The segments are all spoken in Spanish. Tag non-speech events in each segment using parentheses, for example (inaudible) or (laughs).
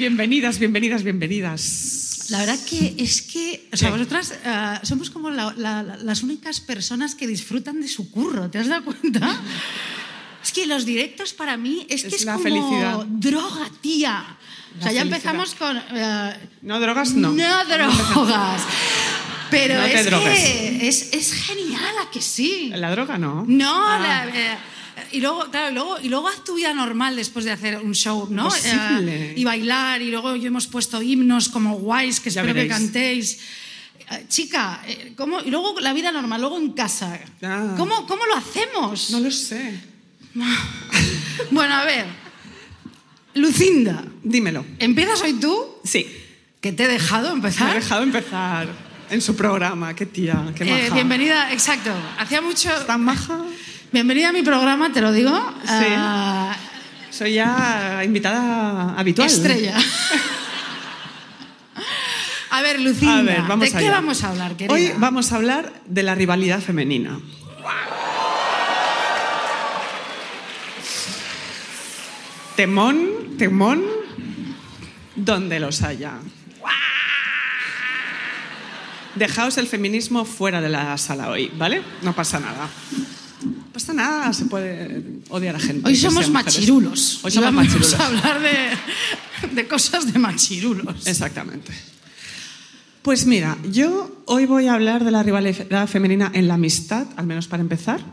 Bienvenidas, bienvenidas, bienvenidas. La verdad que es que, o sea, vosotras eh, somos como la- la- la- las únicas personas que disfrutan de su curro, ¿te has dado cuenta? (laughs) Es que los directos para mí es, que Es la como felicidad. droga, tía. O sea, La ya felicidad. empezamos con... eh, No, drogas no. no drogas. Pero No es drogues. que es, es genial, ¿a que sí? La droga no. No, Ah, la- eh, y luego, claro, y luego, y luego haz tu vida normal después de hacer un show, ¿no? Eh, y bailar, y luego yo hemos puesto himnos como guays que Ya espero que cantéis. Eh, chica, eh, ¿cómo? y luego la vida normal, luego en casa. Ah. ¿Cómo, ¿Cómo lo hacemos? No lo sé. (laughs) Bueno, a ver. Lucinda, Dímelo. ¿empiezas hoy tú? Sí. Que te he dejado Me empezar. ha dejado empezar en su programa. Qué tía, qué maja. Eh, bienvenida, exacto. Hacía mucho. ¿Tan maja? Bienvenida a mi programa, te lo digo. Ah, Soy ya invitada habitual. Estrella. A ver, Lucinda, A ver, vamos ¿de qué vamos a hablar, querida? Hoy vamos a hablar de la rivalidad femenina. Temón, temón, donde los haya. Dejaos el feminismo fuera de la sala hoy, ¿vale? No pasa nada. No pasa nada, se puede odiar a gente. Hoy somos machirulos. Hoy somos vamos machirulos. a hablar de, de cosas de machirulos. Exactamente. Pues mira, yo hoy voy a hablar de la rivalidad femenina en la amistad, al menos para empezar.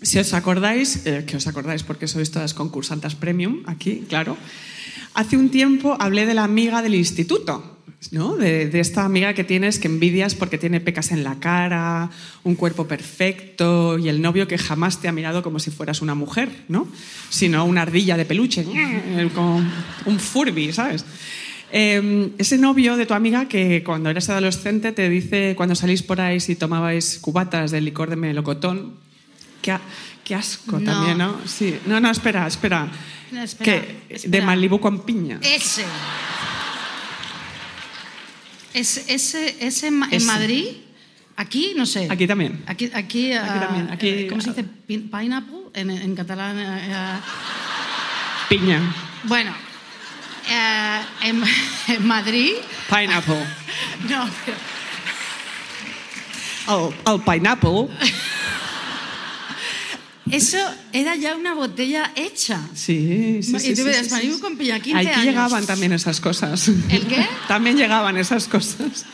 Si os acordáis, eh, que os acordáis porque sois todas concursantes premium aquí, claro. Hace un tiempo hablé de la amiga del instituto, ¿no? De, de esta amiga que tienes que envidias porque tiene pecas en la cara, un cuerpo perfecto y el novio que jamás te ha mirado como si fueras una mujer, ¿no? Sino una ardilla de peluche, (laughs) como un Furby, ¿sabes? Eh, ese novio de tu amiga que cuando eras adolescente te dice, cuando salís por ahí si tomabais cubatas de licor de melocotón, qué, a- qué asco No. también, ¿no? Sí. No, no, espera, espera. No, espera, que, De. Malibu con piña. Ese. Ese, ese, ese en en. Madrid, aquí, no sé. Aquí también. Aquí, aquí, ah, también, aquí- eh, ¿Cómo se dice? Pin- Pineapple en, en catalán. eh, Piña. bueno, eh, en, (laughs) en Madrid. Pineapple. (laughs) No, pero. El, el pineapple. (laughs) Eso era ya una botella hecha. Sí, sí, Y sí. tú sí, ves, sí, sí. con piña, 15 Aquí años. llegaban también esas cosas. ¿El qué? (laughs) También llegaban esas cosas.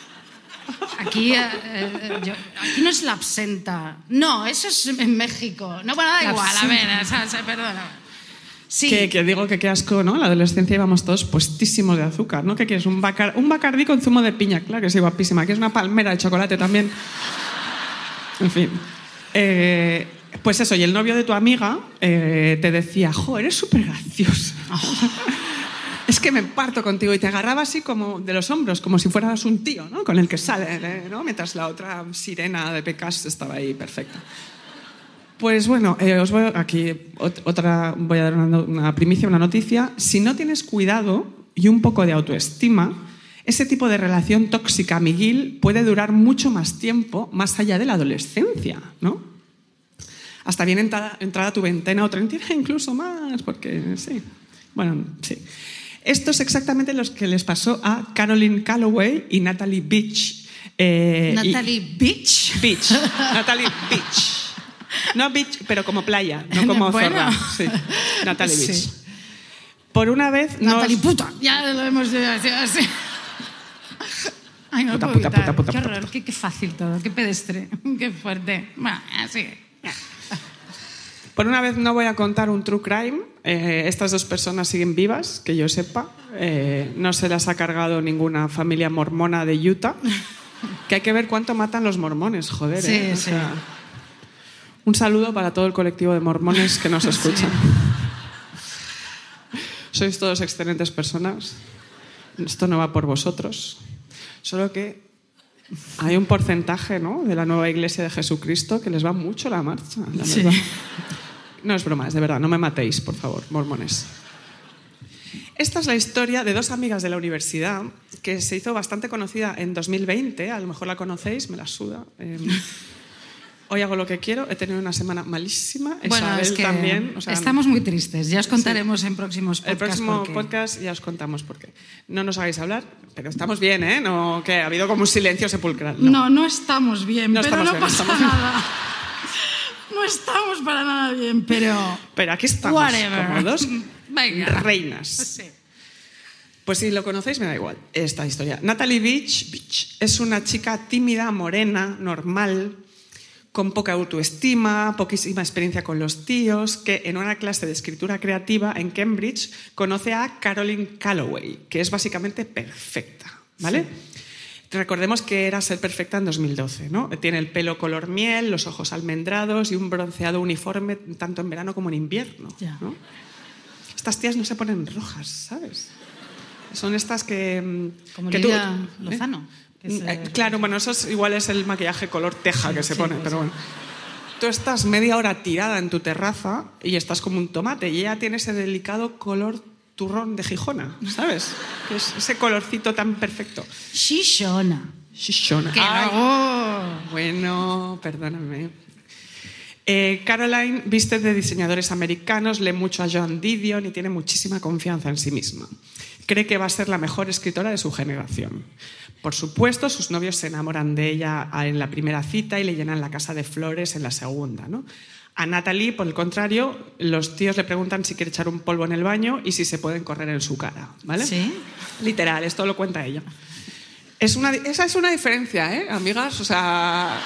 Aquí, eh, eh, yo- aquí no es la absenta. No, eso es en México. No, bueno, da La igual, a absenta. ver, o sea, o sea, perdona. Sí. Que, que digo que qué asco, ¿no? En la adolescencia íbamos todos puestísimos de azúcar, ¿no? ¿Qué quieres? Un, bacar, un bacardí con zumo de piña, claro que sí, guapísima. ¿Quieres una palmera de chocolate también? En fin. Eh, pues eso, y el novio de tu amiga eh, te decía, jo, eres súper graciosa. (laughs) Es que me parto contigo y te agarraba así como de los hombros, como si fueras un tío, ¿no? Con el que sale, ¿eh? ¿no? Mientras la otra sirena de pecas estaba ahí perfecta. Pues bueno, eh, os voy aquí ot- otra voy a dar una, primicia, una noticia. Si no tienes cuidado y un poco de autoestima, Ese tipo de relación tóxica, Miguel, puede durar mucho más tiempo, más allá de la adolescencia, ¿no? Hasta bien entrada, entrada tu veintena o treintena, incluso más, porque sí. Bueno, sí. Esto es exactamente lo que les pasó a Caroline Calloway y Natalie Beach. eh, y- Natalie Beach. Beach. Natalie Beach. No beach, pero como playa, no (laughs) como Bueno. zorra. Sí. Natalie Sí. Beach. Por una vez. Natalie puta. Ya lo hemos así. así. Ay, no Puta, puta, puta, puta, Qué horror, qué, qué fácil todo, qué pedestre, qué fuerte. Bueno, así. Por una vez no voy a contar un true crime. Eh, estas dos personas siguen vivas, que yo sepa. Eh, no se las ha cargado ninguna familia mormona de Utah. (laughs) Que hay que ver cuánto matan los mormones, joder. Sí, ¿eh? O sí. sea, un saludo para todo el colectivo de mormones que nos (laughs) escuchan. Sois todos excelentes personas. Esto no va por vosotros. Solo que hay un porcentaje ¿no? de la nueva iglesia de Jesucristo que les va mucho la marcha. la Sí. No es broma, es de verdad. No me matéis, por favor, mormones. Esta es la historia de dos amigas de la universidad que se hizo bastante conocida en 2020. A lo mejor la conocéis, me la suda. Eh, (laughs) hoy hago lo que quiero. He tenido una semana malísima. Bueno, Isabel es que también. o sea, estamos muy tristes. Ya os contaremos en próximos podcasts. el próximo por qué. podcast ya os contamos por qué. No nos hagáis hablar, pero estamos bien, ¿eh? No, que ha habido como un silencio sepulcral. No. No, no estamos bien, No pero estamos no bien, pasa estamos nada. No estamos para nada bien, pero. Pero aquí estamos, Whatever. como dos (laughs) Venga. reinas. Sí. Pues si lo conocéis, me da igual esta historia. Natalie Beach, Beach es una chica tímida, morena, normal, con poca autoestima, poquísima experiencia con los tíos, que en una clase de escritura creativa en Cambridge conoce a Caroline Calloway, que es básicamente perfecta, ¿vale? Recordemos que era ser perfecta en 2012, ¿no? Tiene el pelo color miel, los ojos almendrados y un bronceado uniforme tanto en verano como en invierno. Estas tías no se ponen rojas, ¿sabes? Son estas que... mm, Como que Lidia ¿eh? Lozano. eh, eh, Claro, bueno, eso es, igual es el maquillaje color teja que se sí, pone, pues pero sí. bueno. Tú estás media hora tirada en tu terraza y estás como un tomate y ella tiene ese delicado color turrón de Gijona, ¿sabes? Que es ese colorcito tan perfecto. Shishona. Shishona. Que Ay, luego- bueno, perdóname. Eh, Caroline viste de diseñadores americanos, lee mucho a Joan Didion y tiene muchísima confianza en sí misma. Cree que va a ser la mejor escritora de su generación. Por supuesto, sus novios se enamoran de ella en la primera cita y le llenan la casa de flores en la segunda. ¿no? A Natalie, por el contrario, los tíos le preguntan si quiere echar un polvo en el baño y si se pueden correr en su cara. ¿vale? Sí. Literal, esto lo cuenta ella. Es una, esa es una diferencia, ¿eh, amigas? O sea,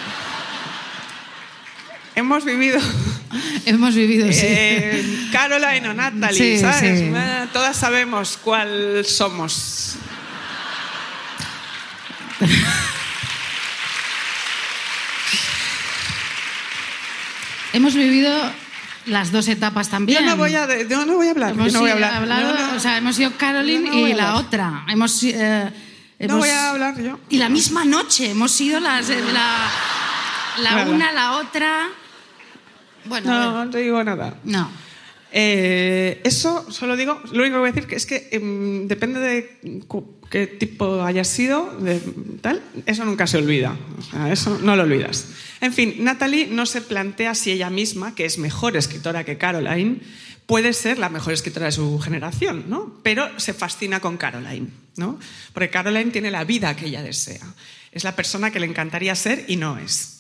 hemos vivido (laughs) Hemos vivido, sí. eh, Caroline o Natalie, Sí, ¿sabes? sí. Todas sabemos cuál somos. (laughs) Hemos vivido las dos etapas también. Yo no voy a, yo no voy a hablar. Hemos yo no voy a sido- hablar. hablado- No, no. O sea, hemos sido Caroline no y la otra. Hemos, eh, hemos- voy a hablar yo. Y la misma noche. Hemos sido las, eh, la, la una, la otra. Bueno, no, no te digo nada. no. Eh, eso solo digo, lo único que voy a decir es que em, depende de qué tipo haya sido, de tal, eso nunca se olvida. Eso no lo olvidas. En fin, Natalie no se plantea si ella misma, que es mejor escritora que Caroline, puede ser la mejor escritora de su generación, ¿no? Pero se fascina con Caroline, ¿no? Porque Caroline tiene la vida que ella desea. Es la persona que le encantaría ser y no es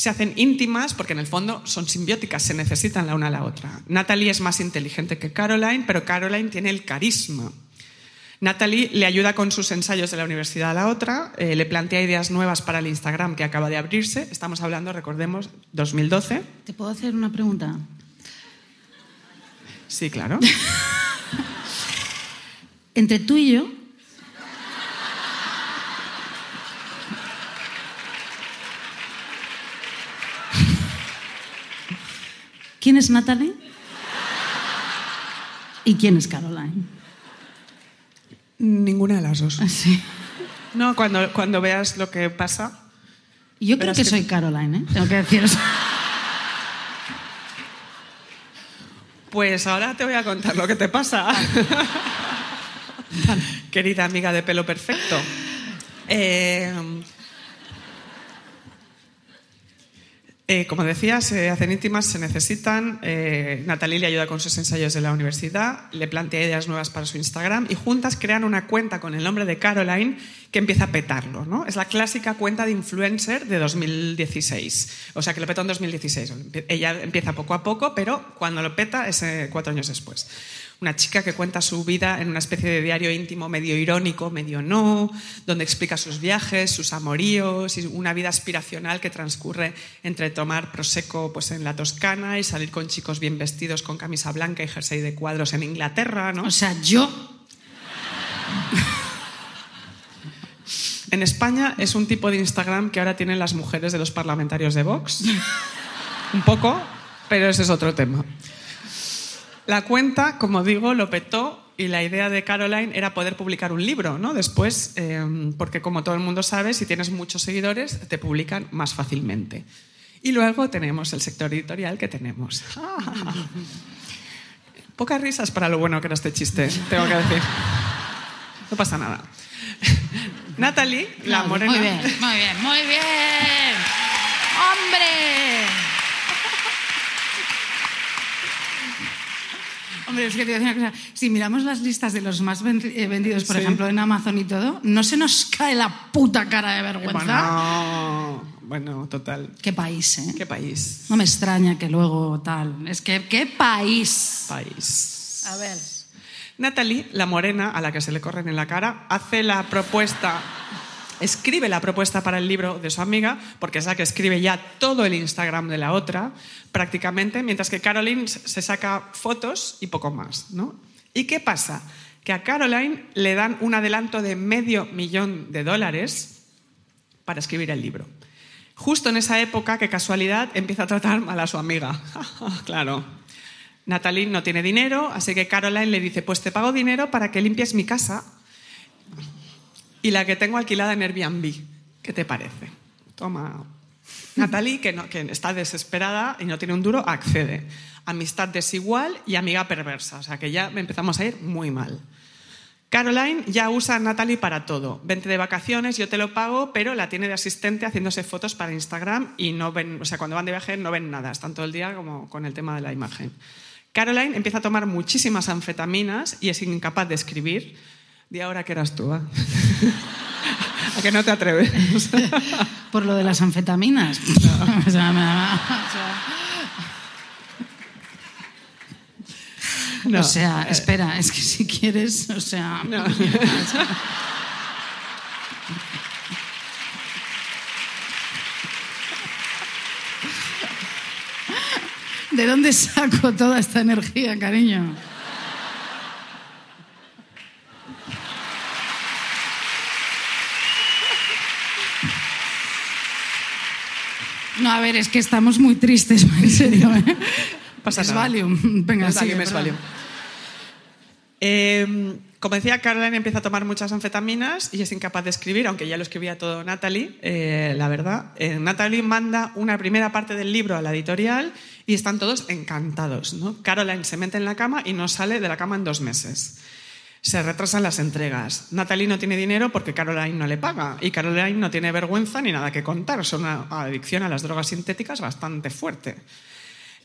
se hacen íntimas porque en el fondo son simbióticas, se necesitan la una a la otra. Natalie es más inteligente que Caroline, pero Caroline tiene el carisma. Natalie le ayuda con sus ensayos de la universidad a la otra, eh, le plantea ideas nuevas para el Instagram que acaba de abrirse. Estamos hablando, recordemos, 2012. ¿Te puedo hacer una pregunta? Sí, claro. (laughs) Entre tú y yo. ¿Quién es Natalie? ¿Y quién es Caroline? Ninguna de las dos. Sí. No, cuando, cuando veas lo que pasa. Yo creo que que- soy Caroline, ¿eh? Tengo que deciros. Pues ahora te voy a contar lo que te pasa. (laughs) querida amiga de pelo perfecto. Eh, eh, como decía, se hacen íntimas, se necesitan. Eh, Natalie le ayuda con sus ensayos de la universidad, le plantea ideas nuevas para su Instagram y juntas crean una cuenta con el nombre de Caroline que empieza a petarlo. ¿no? Es la clásica cuenta de influencer de 2016. O sea, que lo petó en 2016. Ella empieza poco a poco, pero cuando lo peta es eh, cuatro años después una chica que cuenta su vida en una especie de diario íntimo medio irónico, medio no, donde explica sus viajes, sus amoríos y una vida aspiracional que transcurre entre tomar prosecco pues, en la Toscana y salir con chicos bien vestidos con camisa blanca y jersey de cuadros en Inglaterra, ¿no? O sea, yo En España es un tipo de Instagram que ahora tienen las mujeres de los parlamentarios de Vox. un poco, pero ese es otro tema. La cuenta, como digo, lo petó y la idea de Caroline era poder publicar un libro, ¿no? Después, eh, porque como todo el mundo sabe, si tienes muchos seguidores, te publican más fácilmente. Y luego tenemos el sector editorial que tenemos. (laughs) Pocas risas para lo bueno que era este chiste, tengo que decir. No pasa nada. Natalie, la morena. Muy bien, muy bien, muy bien. ¡Hombre! Hombre, es que te voy a decir una cosa. Si miramos las listas de los más eh, vendidos, por Sí. ejemplo, en Amazon y todo, no se nos cae la puta cara de vergüenza. Bueno, bueno, total. Qué país, ¿eh? ¿Qué país? No me extraña que luego tal. Es que, ¿qué país? País. A ver. Natalie, la morena a la que se le corren en la cara, hace la propuesta, escribe la propuesta para el libro de su amiga, porque es la que escribe ya todo el Instagram de la otra, prácticamente, mientras que Caroline se saca fotos y poco más. ¿no? ¿Y qué pasa? Que a Caroline le dan un adelanto de medio millón de dólares para escribir el libro. Justo en esa época, qué casualidad, empieza a tratar mal a su amiga. (laughs) claro. Natalie no tiene dinero, así que Caroline le dice, pues te pago dinero para que limpies mi casa y la que tengo alquilada en Airbnb. ¿Qué te parece? Toma. Natalie, que, está desesperada y no tiene un duro, accede. Amistad desigual y amiga perversa. O sea que ya empezamos a ir muy mal. Caroline ya usa a Natalie para todo. Vente de vacaciones, yo te lo pago, pero la tiene de asistente haciéndose fotos para Instagram y no ven, o sea, cuando van de viaje no ven nada, están todo el día como con el tema de la imagen. Caroline empieza a tomar muchísimas anfetaminas y es incapaz de escribir. Di ahora que eras tú, ¿ah? (laughs) ¿A que no te atreves? (laughs) Por lo de las anfetaminas. (laughs) O sea, me da- o sea, No. o sea, espera, es que si quieres, o sea. No. ¿De dónde saco toda esta energía, cariño? No, a ver, es que estamos muy tristes, (laughs) en serio. ¿eh? Pasa es nada. Valium. Venga, Valium, es. Valium. Eh, como decía, Caroline empieza a tomar muchas anfetaminas y es incapaz de escribir, aunque ya lo escribía todo Natalie, eh, la verdad. Eh, Natalie manda una primera parte del libro a la editorial y están todos encantados. ¿no? Caroline se mete en la cama y no sale de la cama en dos meses. Se retrasan las entregas. Natalie no tiene dinero porque Caroline no le paga. Y Caroline no tiene vergüenza ni nada que contar. Es una adicción a las drogas sintéticas bastante fuerte.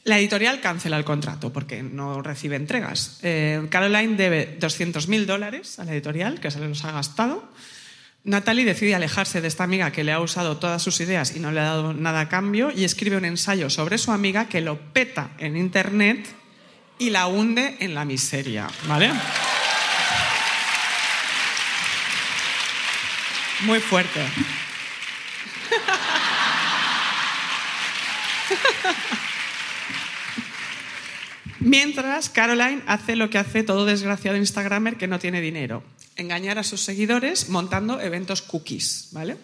La editorial cancela el contrato porque no recibe entregas. Eh, Caroline debe 200.000 dólares a la editorial, que se los ha gastado. Natalie decide alejarse de esta amiga que le ha usado todas sus ideas y no le ha dado nada a cambio y escribe un ensayo sobre su amiga que lo peta en internet y la hunde en la miseria. ¿Vale? Muy fuerte. Mientras, Caroline hace lo que hace todo desgraciado Instagramer que no tiene dinero. Engañar a sus seguidores montando eventos cookies, ¿vale?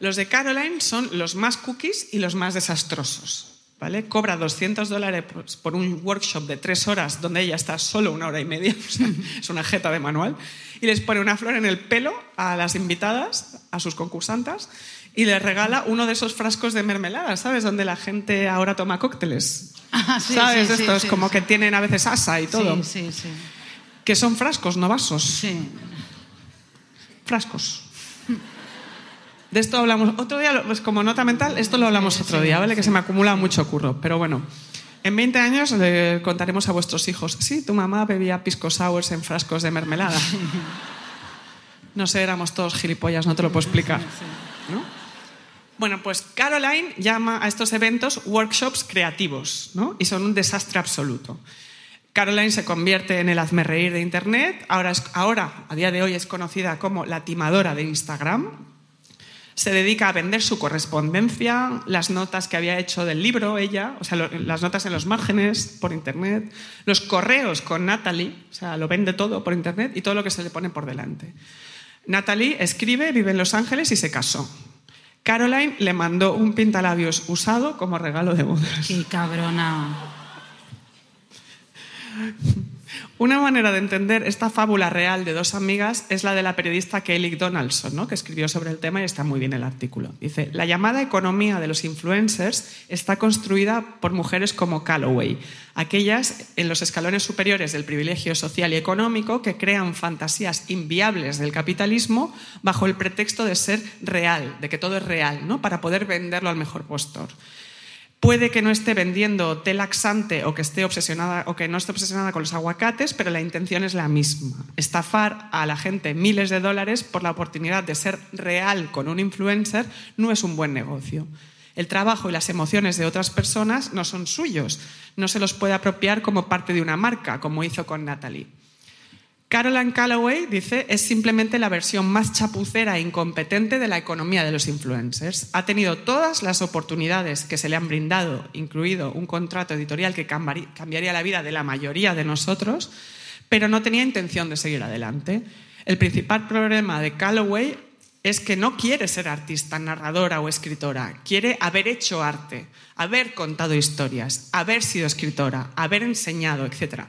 Los de Caroline son los más cookies y los más desastrosos, ¿vale? Cobra 200 dólares por- un workshop de tres horas donde ella está solo una hora y media, (laughs) o sea, es una jeta de manual, y les pone una flor en el pelo a las invitadas, a sus concursantas, y les regala uno de esos frascos de mermelada, ¿sabes? Donde la gente ahora toma cócteles. Ah, sí, ¿Sabes? sí, Estos sí, como que tienen a veces asa y todo. Sí, sí, sí. Que son frascos, no vasos. Sí. Frascos. De esto hablamos otro día, pues como nota mental, esto lo hablamos otro día, ¿vale? Que se me acumula mucho curro. Pero bueno, en 20 años le contaremos a vuestros hijos, sí, tu mamá bebía pisco sours en frascos de mermelada. No sé, éramos todos gilipollas, no te lo puedo explicar. ¿no? Bueno, pues Caroline llama a estos eventos workshops creativos, ¿no? Y son un desastre absoluto. Caroline se convierte en el hazmerreír de Internet, ahora, es- ahora, a día de hoy, es conocida como la timadora de Instagram. Se dedica a vender su correspondencia, las notas que había hecho del libro ella, o sea, las notas en los márgenes por Internet, los correos con Natalie, o sea, lo vende todo por Internet y todo lo que se le pone por delante. Natalie escribe, vive en Los Ángeles y se casó. Caroline le mandó un pintalabios usado como regalo de bodas. Qué cabrona. Una manera de entender esta fábula real de dos amigas es la de la periodista Kelly Donaldson, ¿no? que escribió sobre el tema y está muy bien el artículo. Dice, la llamada economía de los influencers está construida por mujeres como Calloway, aquellas en los escalones superiores del privilegio social y económico que crean fantasías inviables del capitalismo bajo el pretexto de ser real, de que todo es real, ¿no? para poder venderlo al mejor postor. Puede que no esté vendiendo té laxante o que esté obsesionada o que no esté obsesionada con los aguacates, pero la intención es la misma. Estafar a la gente miles de dólares por la oportunidad de ser real con un influencer no es un buen negocio. El trabajo y las emociones de otras personas no son suyos. No se los puede apropiar como parte de una marca, como hizo con Natalie. Caroline Calloway dice es simplemente la versión más chapucera e incompetente de la economía de los influencers. Ha tenido todas las oportunidades que se le han brindado, incluido un contrato editorial que cambiaría la vida de la mayoría de nosotros, pero no tenía intención de seguir adelante. El principal problema de Calloway es que no quiere ser artista, narradora o escritora, quiere haber hecho arte, haber contado historias, haber sido escritora, haber enseñado, etc.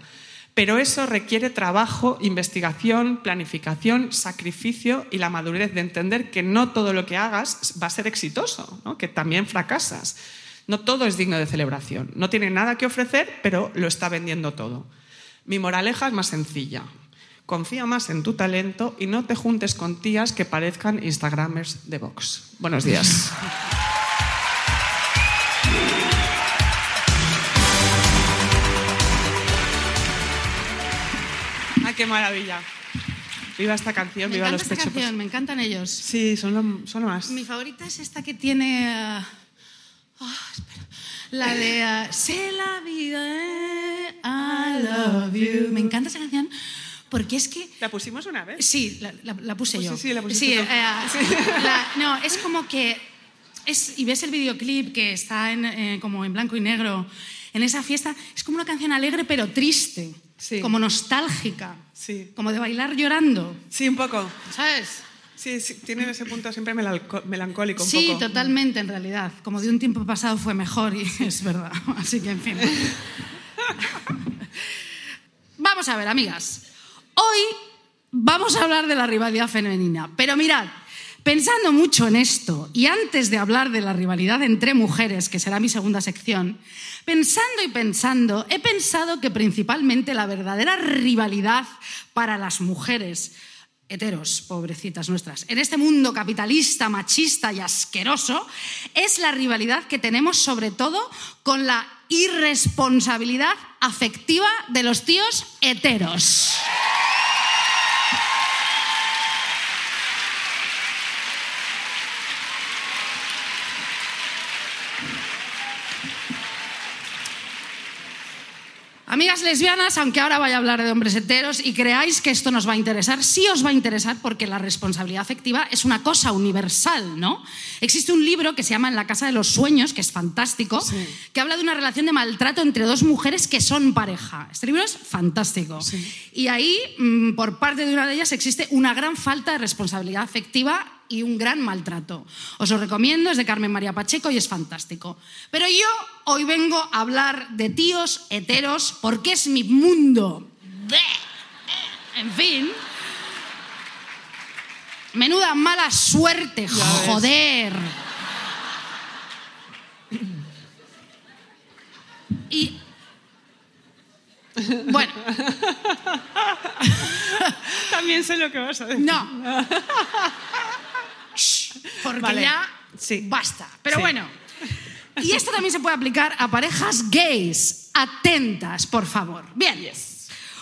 Pero eso requiere trabajo, investigación, planificación, sacrificio y la madurez de entender que no todo lo que hagas va a ser exitoso, que también fracasas. No todo es digno de celebración. No tiene nada que ofrecer, pero lo está vendiendo todo. Mi moraleja es más sencilla. Confía más en tu talento y no te juntes con tías que parezcan Instagramers de Vox. Buenos días. (laughs) qué maravilla! Viva esta canción, Me viva encanta los esta canción, me encantan ellos. Sí, son lo, son lo más. Mi favorita es esta que tiene. eh, ah, espera. La de eh, C'est la vida, eh, I love you. Me encanta esa canción porque es que. ¿La pusimos una vez? Sí, la, la- la puse Pues yo. sí, sí, la pusiste Sí, eh, Sí. (laughs) la- no, es como que. Es, y ves el videoclip que está en, eh, como en blanco y negro en esa fiesta. Es como una canción alegre pero triste. Sí. Como nostálgica. Sí. Como de bailar llorando. Sí, un poco. ¿Sabes? Sí, sí, tiene ese punto siempre melancólico un Sí, poco. totalmente, en realidad. Como de un tiempo pasado fue mejor y (laughs) es verdad. Así que, en fin. (laughs) Vamos a ver, amigas. Hoy vamos a hablar de la rivalidad femenina. Pero mirad, pensando mucho en esto y antes de hablar de la rivalidad entre mujeres, que será mi segunda sección, pensando y pensando, he pensado que principalmente la verdadera rivalidad para las mujeres heteros, pobrecitas nuestras, en este mundo capitalista, machista y asqueroso, es la rivalidad que tenemos sobre todo con la irresponsabilidad afectiva de los tíos heteros. Amigas lesbianas, aunque ahora vaya a hablar de hombres heteros y creáis que esto nos va a interesar, sí os va a interesar porque la responsabilidad afectiva es una cosa universal, ¿no? Existe un libro que se llama En la casa de los sueños, que es fantástico, que habla de una relación de maltrato entre dos mujeres que son pareja. Este libro es fantástico. Y ahí, mm, por parte de una de ellas, existe una gran falta de responsabilidad afectiva y un gran maltrato. Os lo recomiendo, es de Carmen María Pacheco y es fantástico. Pero yo hoy vengo a hablar de tíos heteros porque es mi mundo. En fin. Menuda mala suerte, joder. Y. Bueno. también sé lo que vas a decir. No. (laughs) (laughs) Porque Vale. ya Sí. basta. Pero Sí. bueno. Y esto también se puede aplicar a parejas gays. Atentas, por favor. Bien.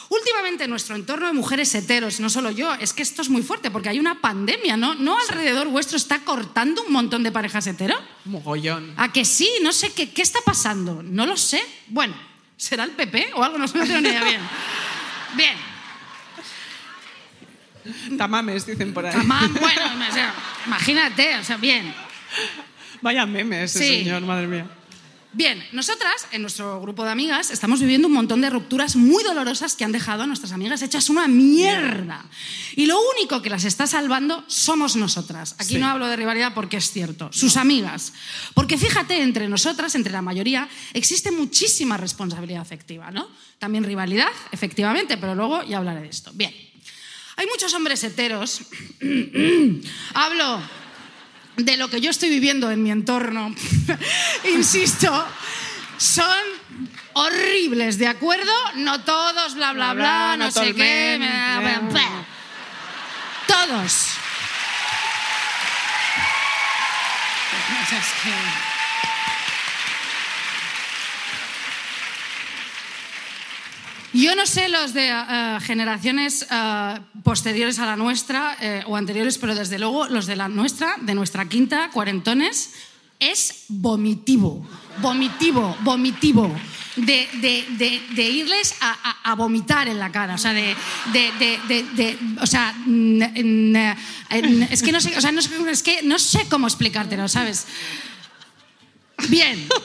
Últimamente en nuestro entorno de mujeres heteros, no solo yo, es que esto es muy fuerte porque hay una pandemia, ¿no? ¿No alrededor vuestro está cortando un montón de parejas hetero? Mogollón. ¿A que sí? No sé qué, qué está pasando. No lo sé. Bueno, ¿será el PP o algo? No tengo ni idea bien. Bien. Tamames, dicen por ahí. Tamán, bueno, o sea, imagínate, o sea, bien. Vaya meme ese Sí. señor, madre mía. Bien, nosotras, en nuestro grupo de amigas, estamos viviendo un montón de rupturas muy dolorosas que han dejado a nuestras amigas hechas una mierda. Y lo único que las está salvando somos nosotras. Aquí Sí. no hablo de rivalidad porque es cierto, sus amigas. Porque fíjate, entre nosotras, entre la mayoría, existe muchísima responsabilidad afectiva, ¿no? También rivalidad, efectivamente, pero luego ya hablaré de esto. Bien. Hay muchos hombres heteros. (clears throat) Hablo de lo que yo estoy viviendo en mi entorno, (laughs) insisto, son horribles, ¿de acuerdo? No todos, bla, bla, bla, no, no sé qué. bla, bla. Todos. (laughs) Es que- Yo no sé los de eh, generaciones eh, posteriores a la nuestra o anteriores, pero desde luego los de la nuestra, de nuestra quinta, cuarentones, es vomitivo, vomitivo, vomitivo. De, irles a, vomitar en la cara, o sea, de, o sea, es que no sé, o sea, no es que no sé cómo explicártelo, ¿sabes? Bien. (laughs)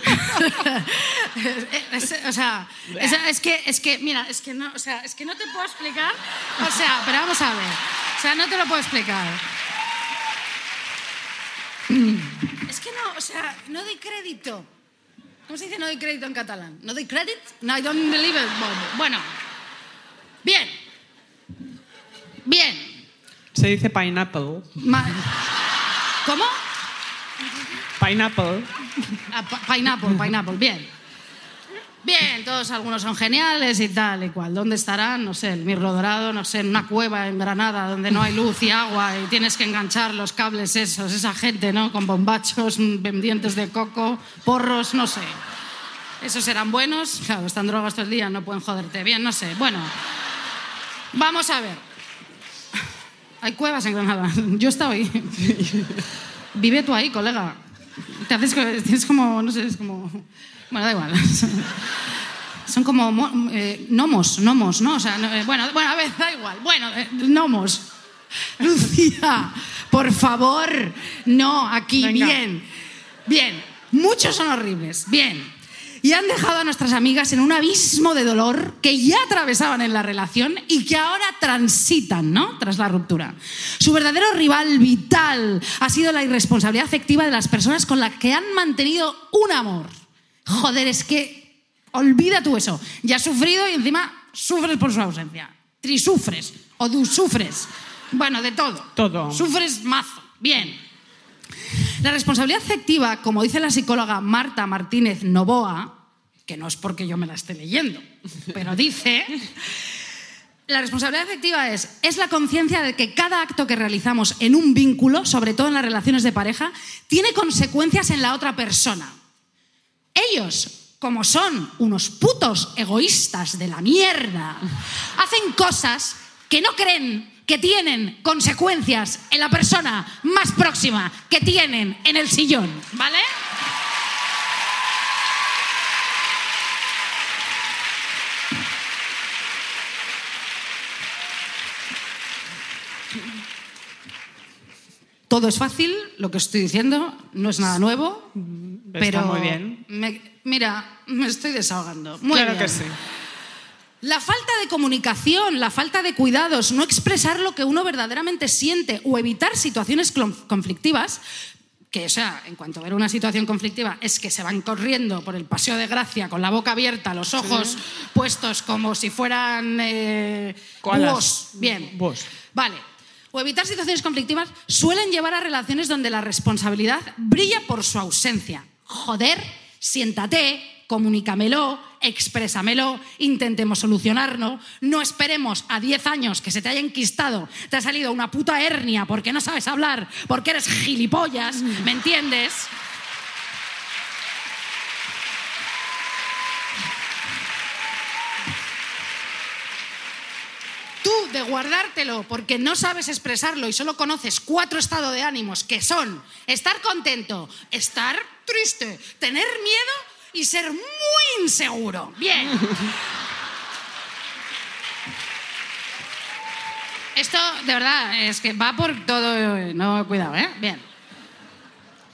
Es- o sea, es, es que, es que, mira, es que no, o sea, es que no te puedo explicar. O sea, pero vamos a ver. O sea, no te lo puedo explicar. Es que no, o sea, no doy crédito. ¿Cómo se dice no doy crédito en catalán? ¿No doy credit? No, I don't believe it. Bueno. Bien. Bien. Se dice pineapple. Ma- ¿Cómo? Pineapple. Ah, pineapple, pineapple, bien. Bien, todos algunos son geniales y tal y cual. ¿Dónde estarán? No sé, el Mirlo Dorado, no sé, en una cueva en Granada donde no hay luz y agua y tienes que enganchar los cables esos, esa gente, ¿no? Con bombachos, mm, dientes de coco, porros, no sé. Esos serán buenos, claro, están drogas todo el día, no pueden joderte bien, no sé. Bueno, vamos a ver. Hay cuevas en Granada. Yo he estado ahí. Vive tú ahí, colega. Te haces tienes como, no sé, es como... Bueno, da igual. Son como mo- eh, gnomos, gnomos, ¿no? O sea, no, eh, bueno, bueno, a ver, da igual. Bueno, eh, gnomos. (laughs) Lucía, por favor, no, aquí, Venga. bien. Bien, muchos son horribles, bien. Y han dejado a nuestras amigas en un abismo de dolor que ya atravesaban en la relación y que ahora transitan, ¿no? Tras la ruptura. Su verdadero rival vital ha sido la irresponsabilidad afectiva de las personas con las que han mantenido un amor. Joder, es que olvida tú eso. Ya has sufrido y encima sufres por su ausencia. Trisufres o sufres. Bueno, de todo. Todo. Sufres mazo. Bien. La responsabilidad afectiva, como dice la psicóloga Marta Martínez Novoa, que no es porque yo me la esté leyendo, pero dice, la responsabilidad afectiva es, es la conciencia de que cada acto que realizamos en un vínculo, sobre todo en las relaciones de pareja, tiene consecuencias en la otra persona. Ellos, como son unos putos egoístas de la mierda, hacen cosas que no creen que tienen consecuencias en la persona más próxima que tienen en el sillón, ¿vale? Todo es fácil, lo que estoy diciendo no es nada nuevo, pero Está muy bien. me- mira, me estoy desahogando. Muy claro bien. que sí. La falta de comunicación, la falta de cuidados, no expresar lo que uno verdaderamente siente o evitar situaciones conflictivas, que, o sea, en cuanto a ver una situación conflictiva, es que se van corriendo por el paseo de gracia con la boca abierta, los ojos puestos como si fueran eh, búhos. Bien. Búhos. Vale. O evitar situaciones conflictivas suelen llevar a relaciones donde la responsabilidad brilla por su ausencia. Joder, siéntate, comunícamelo, exprésamelo, intentemos solucionarlo. No esperemos a 10 años que se te haya enquistado, te ha salido una puta hernia porque no sabes hablar, porque eres gilipollas, ¿me entiendes? Tú, de guardártelo porque no sabes expresarlo y solo conoces cuatro estados de ánimos, que son estar contento, estar triste, tener miedo y ser muy inseguro. Bien. Esto, de verdad, es que va por todo... No, cuidado, ¿eh? Bien.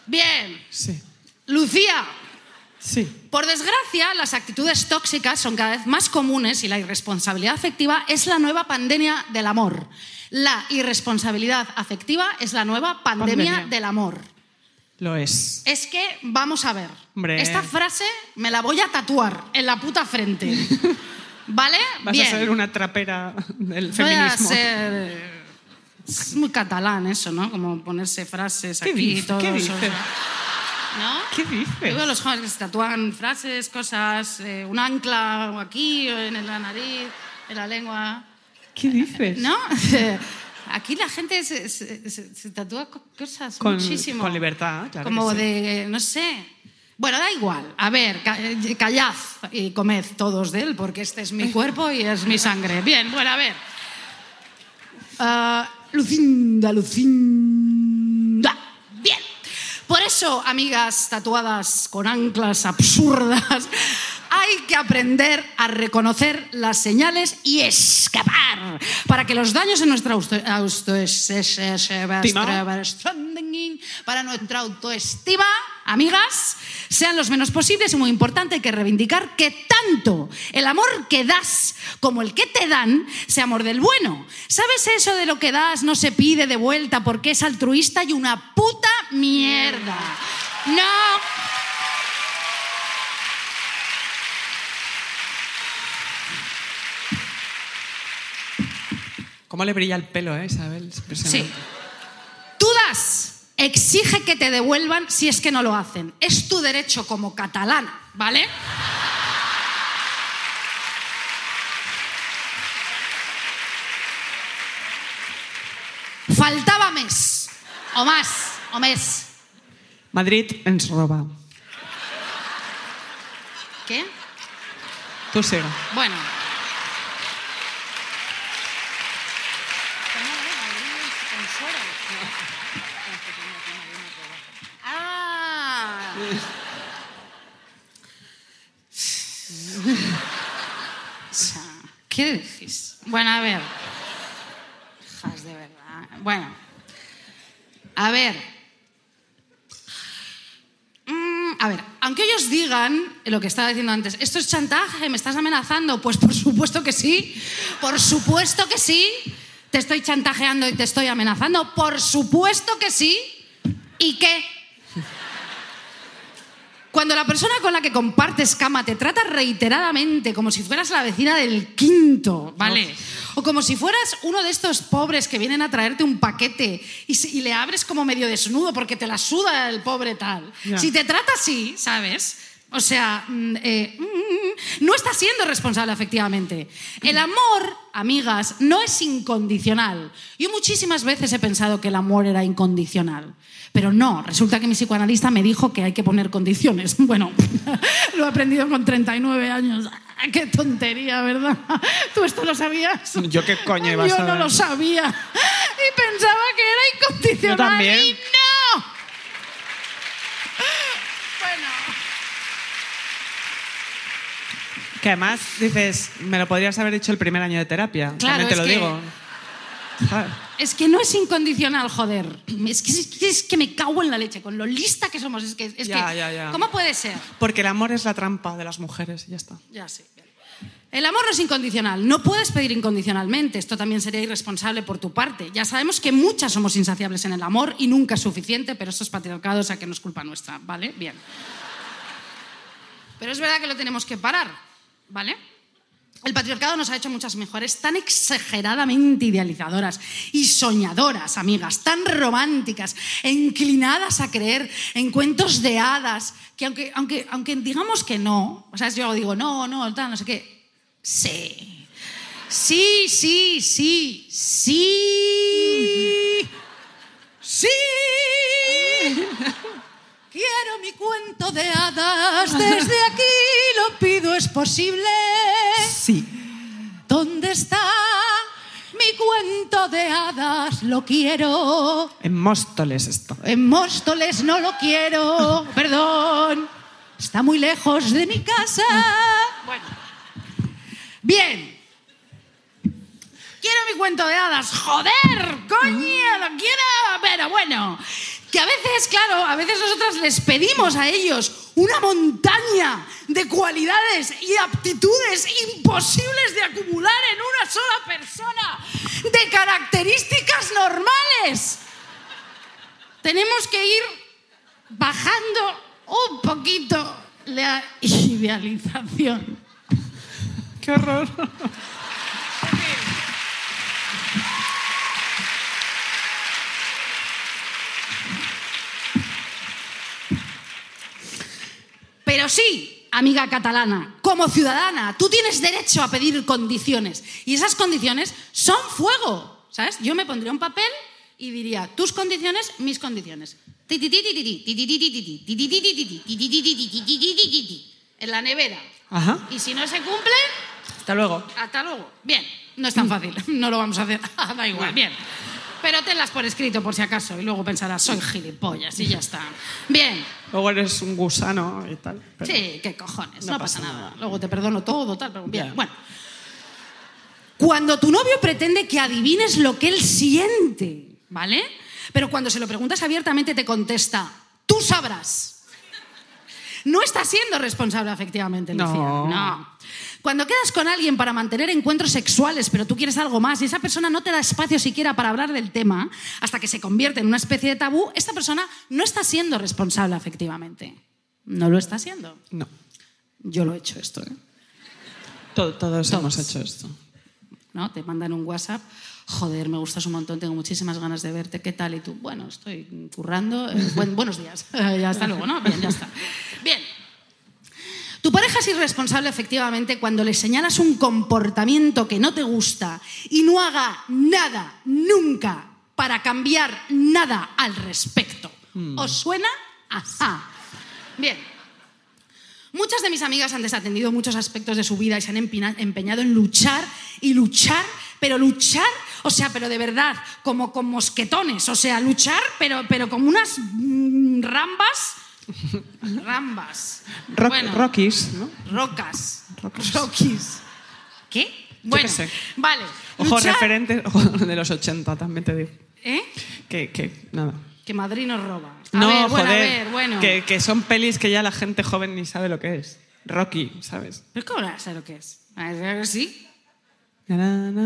Bien. Sí. Lucía, Sí. por desgracia, las actitudes tóxicas son cada vez más comunes y la irresponsabilidad afectiva es la nueva pandemia del amor. La irresponsabilidad afectiva es la nueva pandemia, Pandemia. del amor. Lo es. Es que, vamos a ver, Hombre. esta frase me la voy a tatuar en la puta frente. (laughs) ¿Vale? Vas Bien. a ser una trapera del Voy a feminismo. ser- Es muy catalán eso, ¿no? Como ponerse frases ¿Qué aquí y todo ¿Qué eso. dice? ¿No? ¿Qué Yo dices? veo a los jóvenes que se tatúan frases, cosas, eh, un ancla aquí, en la nariz, en la lengua. ¿Qué dices? ¿No? (laughs) Aquí la gente se, se- se- se tatúa co- cosas Con- muchísimo. con libertad, claro Como sí. de, no sé. Bueno, da igual. A ver, eh, callad y comed todos de él, porque este es mi (laughs) cuerpo y es mi sangre. Bien, bueno, a ver. Ah, Lucinda, Lucinda. Bien. Por eso, amigas tatuadas con anclas absurdas, hay que aprender a reconocer las señales y escapar para que los daños en nuestra para nuestra autoestima, amigas, sean los menos posibles y muy importante hay que reivindicar que tanto el amor que das como el que te dan sea amor del bueno. ¿Sabes eso de lo que das no se pide de vuelta porque es altruista y una puta mierda? No. ¿Cómo le brilla el pelo, eh, Isabel? Sí. Tú das, exige que te devuelvan si es que no lo hacen. Es tu derecho como catalana, ¿vale? Faltava més, o más, o més. Madrid ens roba. Què? Tú sigue. Bueno. Ah. O sea, ¿Qué decís? Bueno, a ver. Hijas de verdad. Bueno. A ver. Mm, a ver, aunque ellos digan lo que estaba diciendo antes, esto es chantaje, me estás amenazando, pues por supuesto que sí, por supuesto que sí, te estoy chantajeando y te estoy amenazando, por supuesto que sí, ¿y qué? Cuando la persona con la que compartes cama te trata reiteradamente como si fueras la vecina del quinto, ¿vale? O como si fueras uno de estos pobres que vienen a traerte un paquete y, si- y le abres como medio desnudo porque te la suda el pobre tal. Si te trata así, ¿sabes? O sea, mm, eh, mm, no estás siendo responsable efectivamente. El amor, amigas, no es incondicional. Yo muchísimas veces he pensado que el amor era incondicional. Pero no, resulta que mi psicoanalista me dijo que hay que poner condiciones. (laughs) Bueno, (laughs) lo he aprendido con 39 años. (laughs) Qué tontería, ¿verdad? ¿Tú esto lo sabías? ¿Yo qué coño iba a Yo no lo sabía. Y pensaba que era incondicional. Yo también. Y no. Bueno. Que además dices, me lo podrías haber dicho el primer año de terapia. Claro, También te es lo que- digo. Es que no es incondicional, joder. Es que, es que- es que me cago en la leche con lo lista que somos. Es que, es Ya, que- ya, ya. ¿Cómo puede ser? Porque el amor es la trampa de las mujeres y ya está. Ya sí. bien. El amor no es incondicional. No puedes pedir incondicionalmente. Esto también sería irresponsable por tu parte. Ya sabemos que muchas somos insaciables en el amor y nunca es suficiente, pero esto es patriarcado, o sea que no es culpa nuestra, ¿vale? Bien. Pero es verdad que lo tenemos que parar, ¿vale? El patriarcado nos ha hecho muchas mejores, tan exageradamente idealizadoras y soñadoras, amigas, tan románticas e inclinadas a creer en cuentos de hadas, que aunque, aunque, aunque digamos que no, o sea, yo digo, no, no, tal, no sé qué, sí, sí, sí, sí, sí, sí. Quiero mi cuento de hadas, desde aquí lo pido, es posible. Sí. ¿Dónde está mi cuento de hadas? Lo quiero. En Móstoles esto. En Móstoles no lo quiero. Perdón. Está muy lejos de mi casa. Bueno. Bien. Quiero mi cuento de hadas. Joder, coño, lo quiero. Pero bueno. Que a veces, claro, a veces nosotras les pedimos a ellos una montaña de cualidades y aptitudes imposibles de acumular en una sola persona, de características normales. Tenemos que ir bajando un poquito la idealización. Qué horror. Pero sí, amiga catalana, como ciudadana, tú tienes derecho a pedir condiciones. Y esas condiciones son fuego, ¿sabes? Yo me pondría un papel y diría, tus condiciones, mis condiciones. En la nevera. Ajá. Y si no se cumplen, Hasta luego. hasta luego. Bien, no es tan fácil, no lo vamos a hacer. da igual, bien. Pero tenlas por escrito por si acaso y luego pensarás, soy gilipollas y ya está. Bien, Luego eres un gusano y tal. Sí, qué cojones, no, No pasa, nada. nada. Luego te perdono todo, tal, pero bien. Ya. Bueno. Cuando tu novio pretende que adivines lo que él siente, ¿vale? Pero cuando se lo preguntas abiertamente te contesta, tú sabrás. No estás siendo responsable afectivamente, Lucía. No. No. Cuando quedas con alguien para mantener encuentros sexuales, pero tú quieres algo más y esa persona no te da espacio siquiera para hablar del tema, hasta que se convierte en una especie de tabú, esta persona no está siendo responsable afectivamente. No lo está siendo. No. Yo lo he hecho esto, ¿eh? Todo- todos, Todos. hemos hecho esto. ¿No? Te mandan un WhatsApp, joder, me gustas un montón, tengo muchísimas ganas de verte, ¿qué tal? Y tú, bueno, estoy currando, eh, buen- buenos días, (laughs) ya hasta luego, ¿no? Bien, ya está. Bien. Tu pareja es irresponsable efectivamente cuando le señalas un comportamiento que no te gusta y no haga nada, nunca, para cambiar nada al respecto. ¿Os suena? Ajá. Bien. Muchas de mis amigas han desatendido muchos aspectos de su vida y se han empeñado en luchar y luchar, pero luchar, o sea, pero de verdad, como con mosquetones, o sea, luchar, pero, pero como unas mm, rambas. Rambas. Rock- Bueno, Rockies, ¿no? Rocas. Rockies. ¿Qué? Bueno, qué sé. vale. Ojo luchar- referente ojo, de los 80, también te digo. ¿Eh? Que, que nada. Que Madrid nos roba. A no, ver, bueno, joder. a ver, bueno. Que, que son pelis que ya la gente joven ni sabe lo que es. Rocky, ¿sabes? ¿Pero cómo no sé lo que es? A ver, ¿Sí? Na, na, na,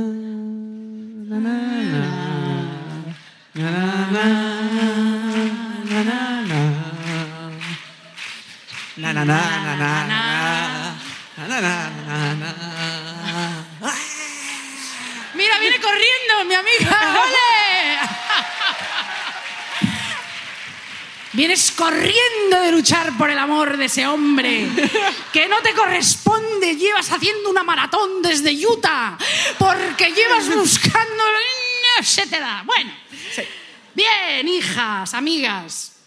na, na, na. Na, na, na, na, na, na. Mira, viene corriendo mi amiga. ¡Ole! Vienes corriendo de luchar por el amor de ese hombre que no te corresponde. Llevas haciendo una maratón desde Utah porque llevas buscando. No se te da. Bueno. Bien, hijas, amigas.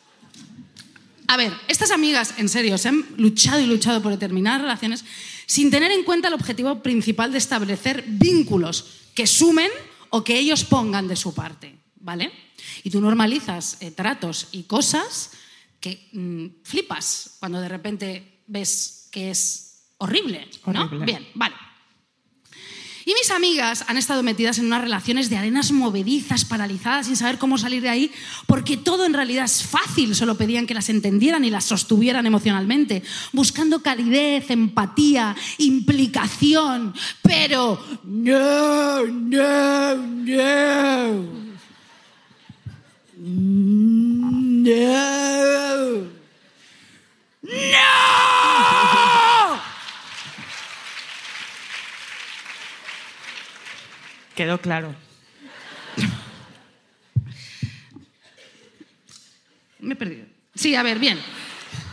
A ver, estas amigas, en serio, se han luchado y luchado por determinadas relaciones sin tener en cuenta el objetivo principal de establecer vínculos que sumen o que ellos pongan de su parte, ¿vale? Y tú normalizas eh, tratos y cosas que mm, flipas cuando de repente ves que es horrible, ¿no? Horrible. Bien, vale. Y mis amigas han estado metidas en unas relaciones de arenas movedizas, paralizadas, sin saber cómo salir de ahí, porque todo en realidad es fácil, solo pedían que las entendieran y las sostuvieran emocionalmente, buscando calidez, empatía, implicación, pero no, no, no. No. ¡No! Quedó claro. Me he perdido. Sí, a ver, bien.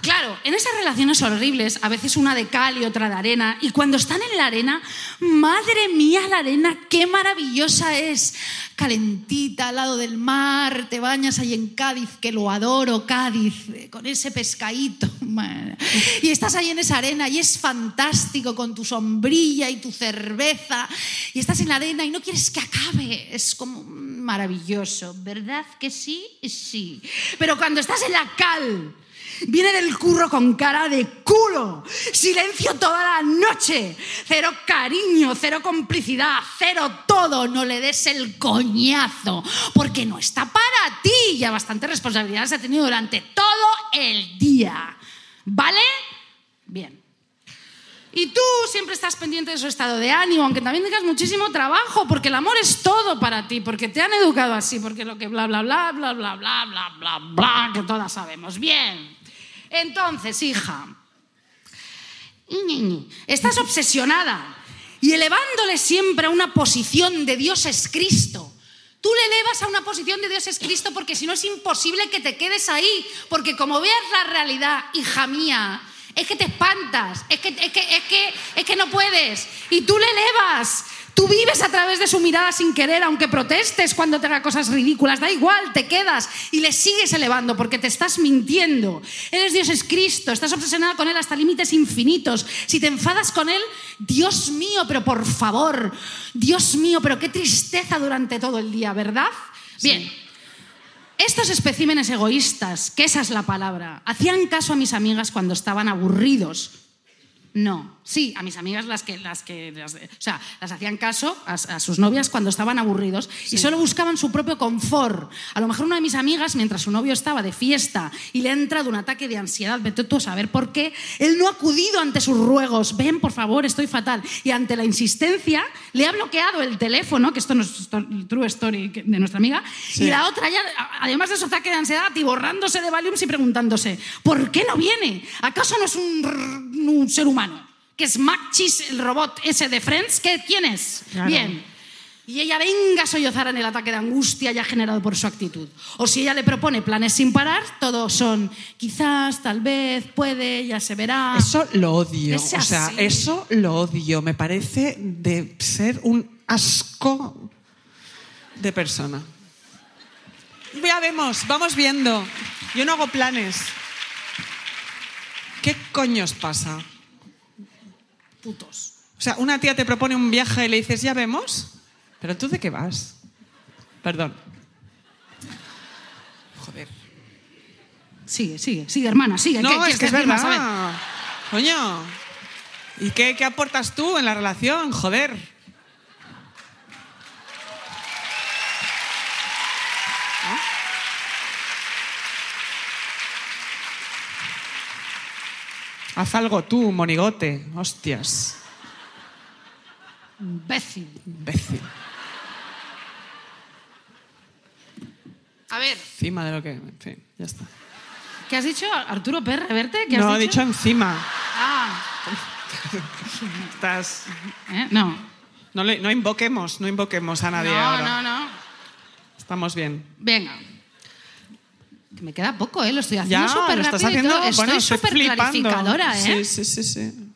Claro, en esas relaciones horribles, a veces una de cal y otra de arena, y cuando están en la arena, madre mía, la arena, qué maravillosa es. Calentita al lado del mar, te bañas ahí en Cádiz, que lo adoro, Cádiz, eh, con ese pescadito. (laughs) Y estás ahí en esa arena y es fantástico con tu sombrilla y tu cerveza, y estás en la arena y no quieres que acabe. Es como maravilloso, ¿verdad que sí? Sí. Pero cuando estás en la cal, Viene del curro con cara de culo. Silencio toda la noche. Cero cariño, cero complicidad, cero todo. No le des el coñazo. Porque no está para ti. Ya bastante responsabilidades ha tenido durante todo el día. ¿Vale? Bien. Y tú siempre estás pendiente de su estado de ánimo, aunque también tengas muchísimo trabajo, porque el amor es todo para ti, porque te han educado así, porque lo que bla, bla, bla, bla, bla, bla, bla, bla, bla, que todas sabemos. Bien. Entonces, hija, estás obsesionada y elevándole siempre a una posición de Dios es Cristo. Tú le elevas a una posición de Dios es Cristo porque si no es imposible que te quedes ahí, porque como veas la realidad, hija mía, es que te espantas, es que, es que, es que, es que no puedes. Y tú le elevas. Tú vives a través de su mirada sin querer, aunque protestes cuando te haga cosas ridículas. Da igual, te quedas y le sigues elevando porque te estás mintiendo. Eres Dios es Cristo, estás obsesionada con Él hasta límites infinitos. Si te enfadas con Él, Dios mío, pero por favor, Dios mío, pero qué tristeza durante todo el día, ¿verdad? Bien. Estos especímenes egoístas, que esa es la palabra, hacían caso a mis amigas cuando estaban aburridos. No, sí, a mis amigas las que, las que, las o sea, las hacían caso a, a sus novias cuando estaban aburridos y solo buscaban su propio confort. A lo mejor una de mis amigas, mientras su novio estaba de fiesta y le ha entrado un ataque de ansiedad, vete tú a saber por qué, él no ha acudido ante sus ruegos, ven por favor, estoy fatal. Y ante la insistencia le ha bloqueado el teléfono, que esto no es true story de nuestra amiga, Sí. y la otra ya, además de su ataque de ansiedad, atiborrándose de Valiums y preguntándose, ¿por qué no viene? ¿Acaso no es un ser humano? ¿Que es Machis, el robot ese de Friends? ¿Qué, ¿Quién es? Claro. Bien. Y ella venga a sollozar en el ataque de angustia ya generado por su actitud. O si ella le propone planes sin parar, todos son quizás, tal vez, puede, ya se verá. Eso lo odio. Es o sea, eso lo odio. Me parece de ser un asco de persona. Ya vemos, vamos viendo. Yo no hago planes. ¿Qué coño os pasa? Putos. O sea, una tía te propone un viaje y le dices, ya vemos. ¿Pero tú de qué vas? Perdón. Joder. Sigue, sigue, sigue, hermana, sigue. ¿Qué No, quieres es que es más? Verdad. Coño. ¿Y qué, qué aportas tú en la relación? Joder. ¿No? Haz algo tú, monigote. Hostias. Imbécil. Imbécil. A ver, Encima de lo que... En fin, ya está. ¿qué has dicho? Arturo Pérez Reverte? ¿Qué has No, he dicho? dicho encima. Ah, Estás... ¿eh? no. No, le- no invoquemos, no invoquemos a nadie no, ahora. no, no. Estamos bien. Venga. Que me queda poco, ¿eh? Lo estoy haciendo súper rápido y haciendo... todo. Estoy bueno, estoy súper clarificadora, ¿eh? Sí, sí, sí, sí.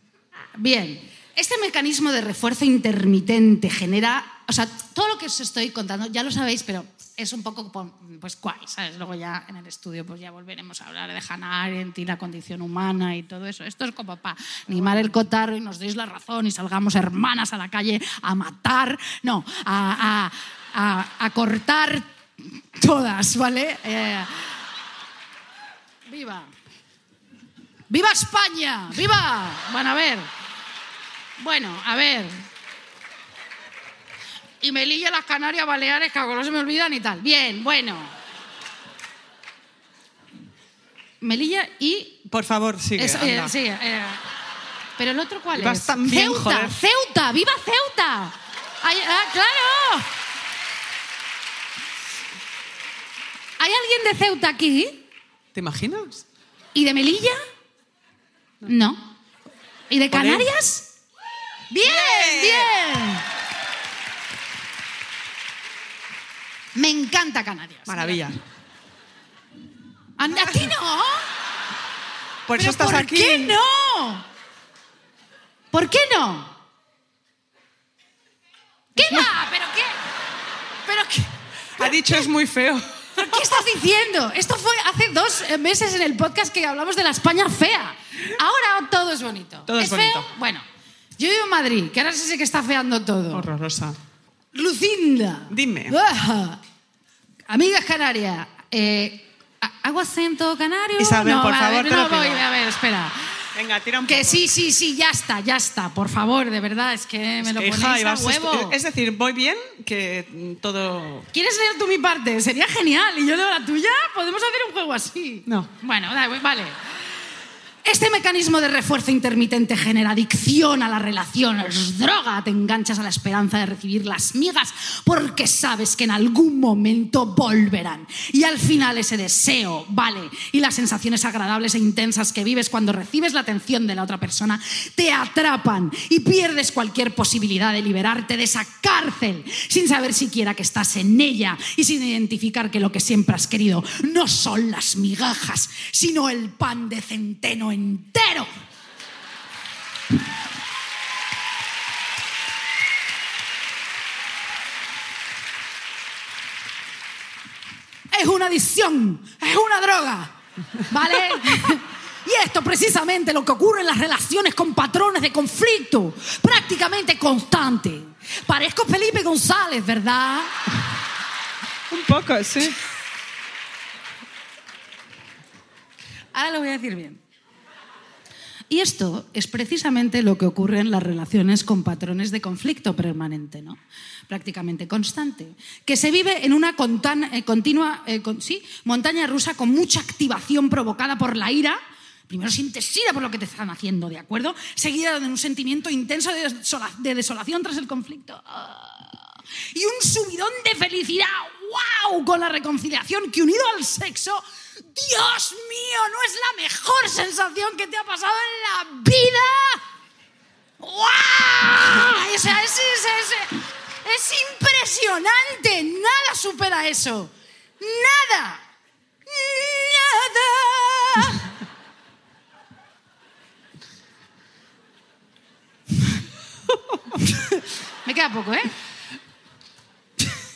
Bien. Este mecanismo de refuerzo intermitente genera... O sea, todo lo que os estoy contando ya lo sabéis, pero es un poco po- pues guay, ¿sabes? Luego ya en el estudio pues ya volveremos a hablar de Hannah Arendt y la condición humana y todo eso. Esto es como para animar el cotarro y nos deis la razón y salgamos hermanas a la calle a matar, no, a, a- a- a cortar todas, ¿vale? Eh, ¡Viva! ¡Viva España! ¡Viva! Van a ver. Bueno, a ver. Y Melilla, las Canarias, Baleares, que no se me olvidan y tal. Bien, bueno. Melilla y... Por favor, sigue. eso, eh, anda. sí, eh, pero el otro cuál Vas es? Ceuta, joder. Ceuta, viva Ceuta. Ay, ah, claro. ¿Hay alguien de Ceuta aquí? ¿Te imaginas? ¿Y de Melilla? No. ¿Y de Por. Canarias? Bien, bien. Me encanta Canarias. Maravilla. ¿A, a ti no? Por eso ¿Pero estás ¿por aquí. qué no? ¿Por qué no? ¿Qué va? ¿Pero qué? ¿Pero qué? Ha dicho es muy feo. ¿Pero qué estás diciendo? Esto fue hace dos meses en el podcast que hablamos de la España fea. Ahora todo es bonito. Todo es feo? bonito. Bueno, yo vivo en Madrid, que ahora sí que está feando todo. Horrorosa. Lucinda. Dime. Ah, Amigas Canarias. eh, ¿ha- ¿Hago acento canario? Isabel, no, por favor, ver, te no lo pido. voy, a ver, espera. Venga, tira un Que poco. sí, sí, sí, ya está, ya está. Por favor, de verdad, es que me Es lo que, ponéis hija, a huevo. Es decir, voy bien, que todo... ¿Quieres leer tú mi parte? Sería genial. ¿Y yo leo la tuya? ¿Podemos hacer un juego así? No. Bueno, da igual, vale. Este mecanismo de refuerzo intermitente genera adicción a las relaciones, droga, te enganchas a la esperanza de recibir las migas porque sabes que en algún momento volverán. Y al final ese deseo, vale, y las sensaciones agradables e intensas que vives cuando recibes la atención de la otra persona te atrapan y pierdes cualquier posibilidad de liberarte de esa cárcel sin saber siquiera que estás en ella y sin identificar que lo que siempre has querido no son las migajas, sino el pan de centeno entero. Es una adicción, es una droga, ¿vale? Y esto precisamente lo que ocurre en las relaciones con patrones de conflicto, prácticamente constante. Parezco Felipe González, ¿verdad? Un poco, sí. Ahora lo voy a decir bien. Y esto es precisamente lo que ocurre en las relaciones con patrones de conflicto permanente, ¿no? prácticamente constante, que se vive en una eh, continua eh, montaña rusa con mucha activación provocada por la ira. Primero sientes ira por lo que te están haciendo, ¿de acuerdo? Seguida de un sentimiento intenso de, desola- de desolación tras el conflicto. Y un subidón de felicidad, ¡wow! Con la reconciliación que unido al sexo, Dios mío, no es la mejor sensación que te ha pasado en la vida. Sea, es, es, es- es impresionante. Nada supera eso. Nada. Nada. (laughs) Me queda poco, ¿eh?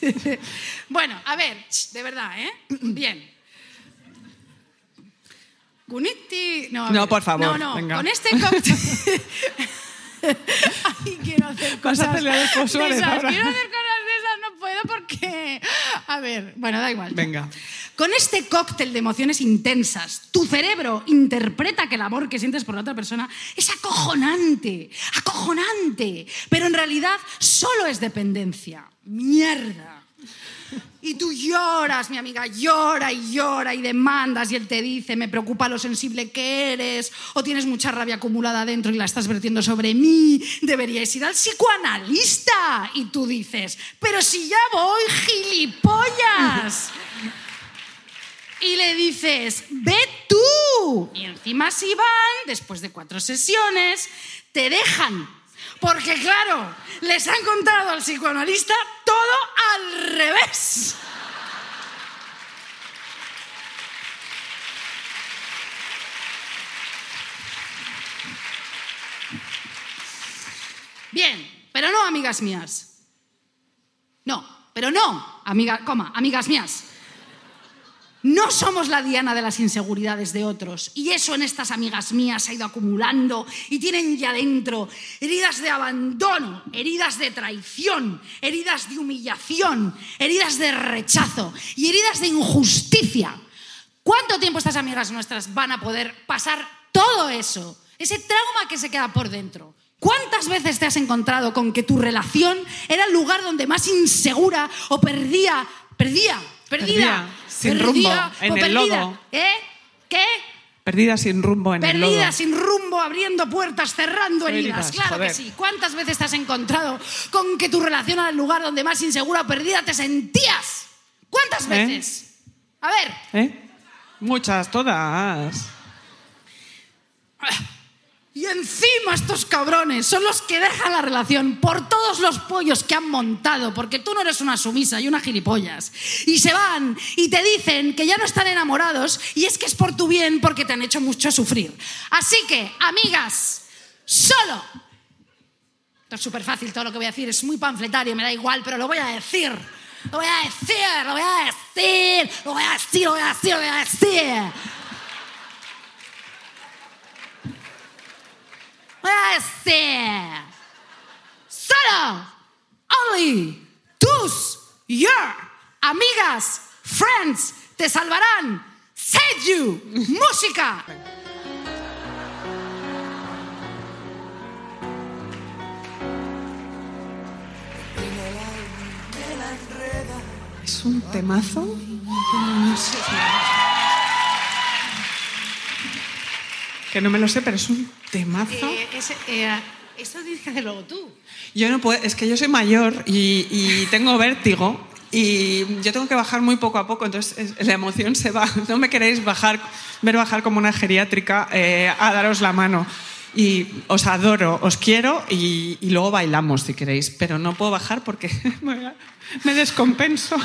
(laughs) bueno, a ver, de verdad, ¿eh? Bien. No, a No, ver. por favor, No, no, venga. con este cóctel. (laughs) Ay, quiero hacer cosas. de esas. Quiero hacer cosas de esas, no puedo porque. A ver, bueno, da igual. Venga. Con este cóctel de emociones intensas, tu cerebro interpreta que el amor que sientes por la otra persona es acojonante, acojonante, pero en realidad solo es dependencia. Mierda. Y tú lloras, mi amiga, llora y llora y demandas y él te dice, me preocupa lo sensible que eres, o tienes mucha rabia acumulada dentro y la estás vertiendo sobre mí, deberíais ir al psicoanalista. Y tú dices, pero si ya voy, gilipollas. Y le dices, ve tú. Y encima si van, después de cuatro sesiones, te dejan. Porque claro, les han contado al psicoanalista todo al revés. Bien, pero no, amigas mías. No, pero no, amiga, coma, amigas mías. No somos la diana de las inseguridades de otros. Y eso en estas amigas mías ha ido acumulando y tienen ya dentro heridas de abandono, heridas de traición, heridas de humillación, heridas de rechazo y heridas de injusticia. ¿Cuánto tiempo estas amigas nuestras van a poder pasar todo eso? Ese trauma que se queda por dentro. ¿Cuántas veces te has encontrado con que tu relación era el lugar donde más insegura o perdía, perdía, perdida, sin perdida rumbo, o en el perdida? lodo. ¿Eh? ¿Qué? Perdida sin rumbo en el Perdida, lodo. sin rumbo, abriendo puertas, cerrando heridas. Claro joder. que sí. ¿Cuántas veces te has encontrado con que tu relación el lugar donde más insegura o perdida te sentías? ¿Cuántas ¿Eh? veces? A ver, ¿Eh? Muchas, todas. Encima estos cabrones son los que dejan la relación por todos los pollos que han montado, porque tú no eres una sumisa y una gilipollas. Y se van y te dicen que ya no están enamorados y es que es por tu bien porque te han hecho mucho sufrir. Así que, amigas, solo. Es súper fácil todo lo que voy a decir, es muy panfletario, me da igual, pero lo voy a decir. Lo voy a decir, lo voy a decir, lo voy a decir, lo voy a decir, lo voy a decir. Decir. Solo, only, tus, your, amigas, friends, te salvarán. Save you, música. Es un temazo. Que no me lo sé, pero es un temazo. Eh, ese, eh, que hacerlo tú. Yo no puedo, es que yo soy mayor y, y tengo vértigo y yo tengo que bajar muy poco a poco, entonces es- la emoción se va. (laughs) No me queréis bajar, ver bajar como una geriátrica eh, a daros la mano. Y os adoro, os quiero y, y luego bailamos si queréis, pero no puedo bajar porque (laughs) me- me descompenso.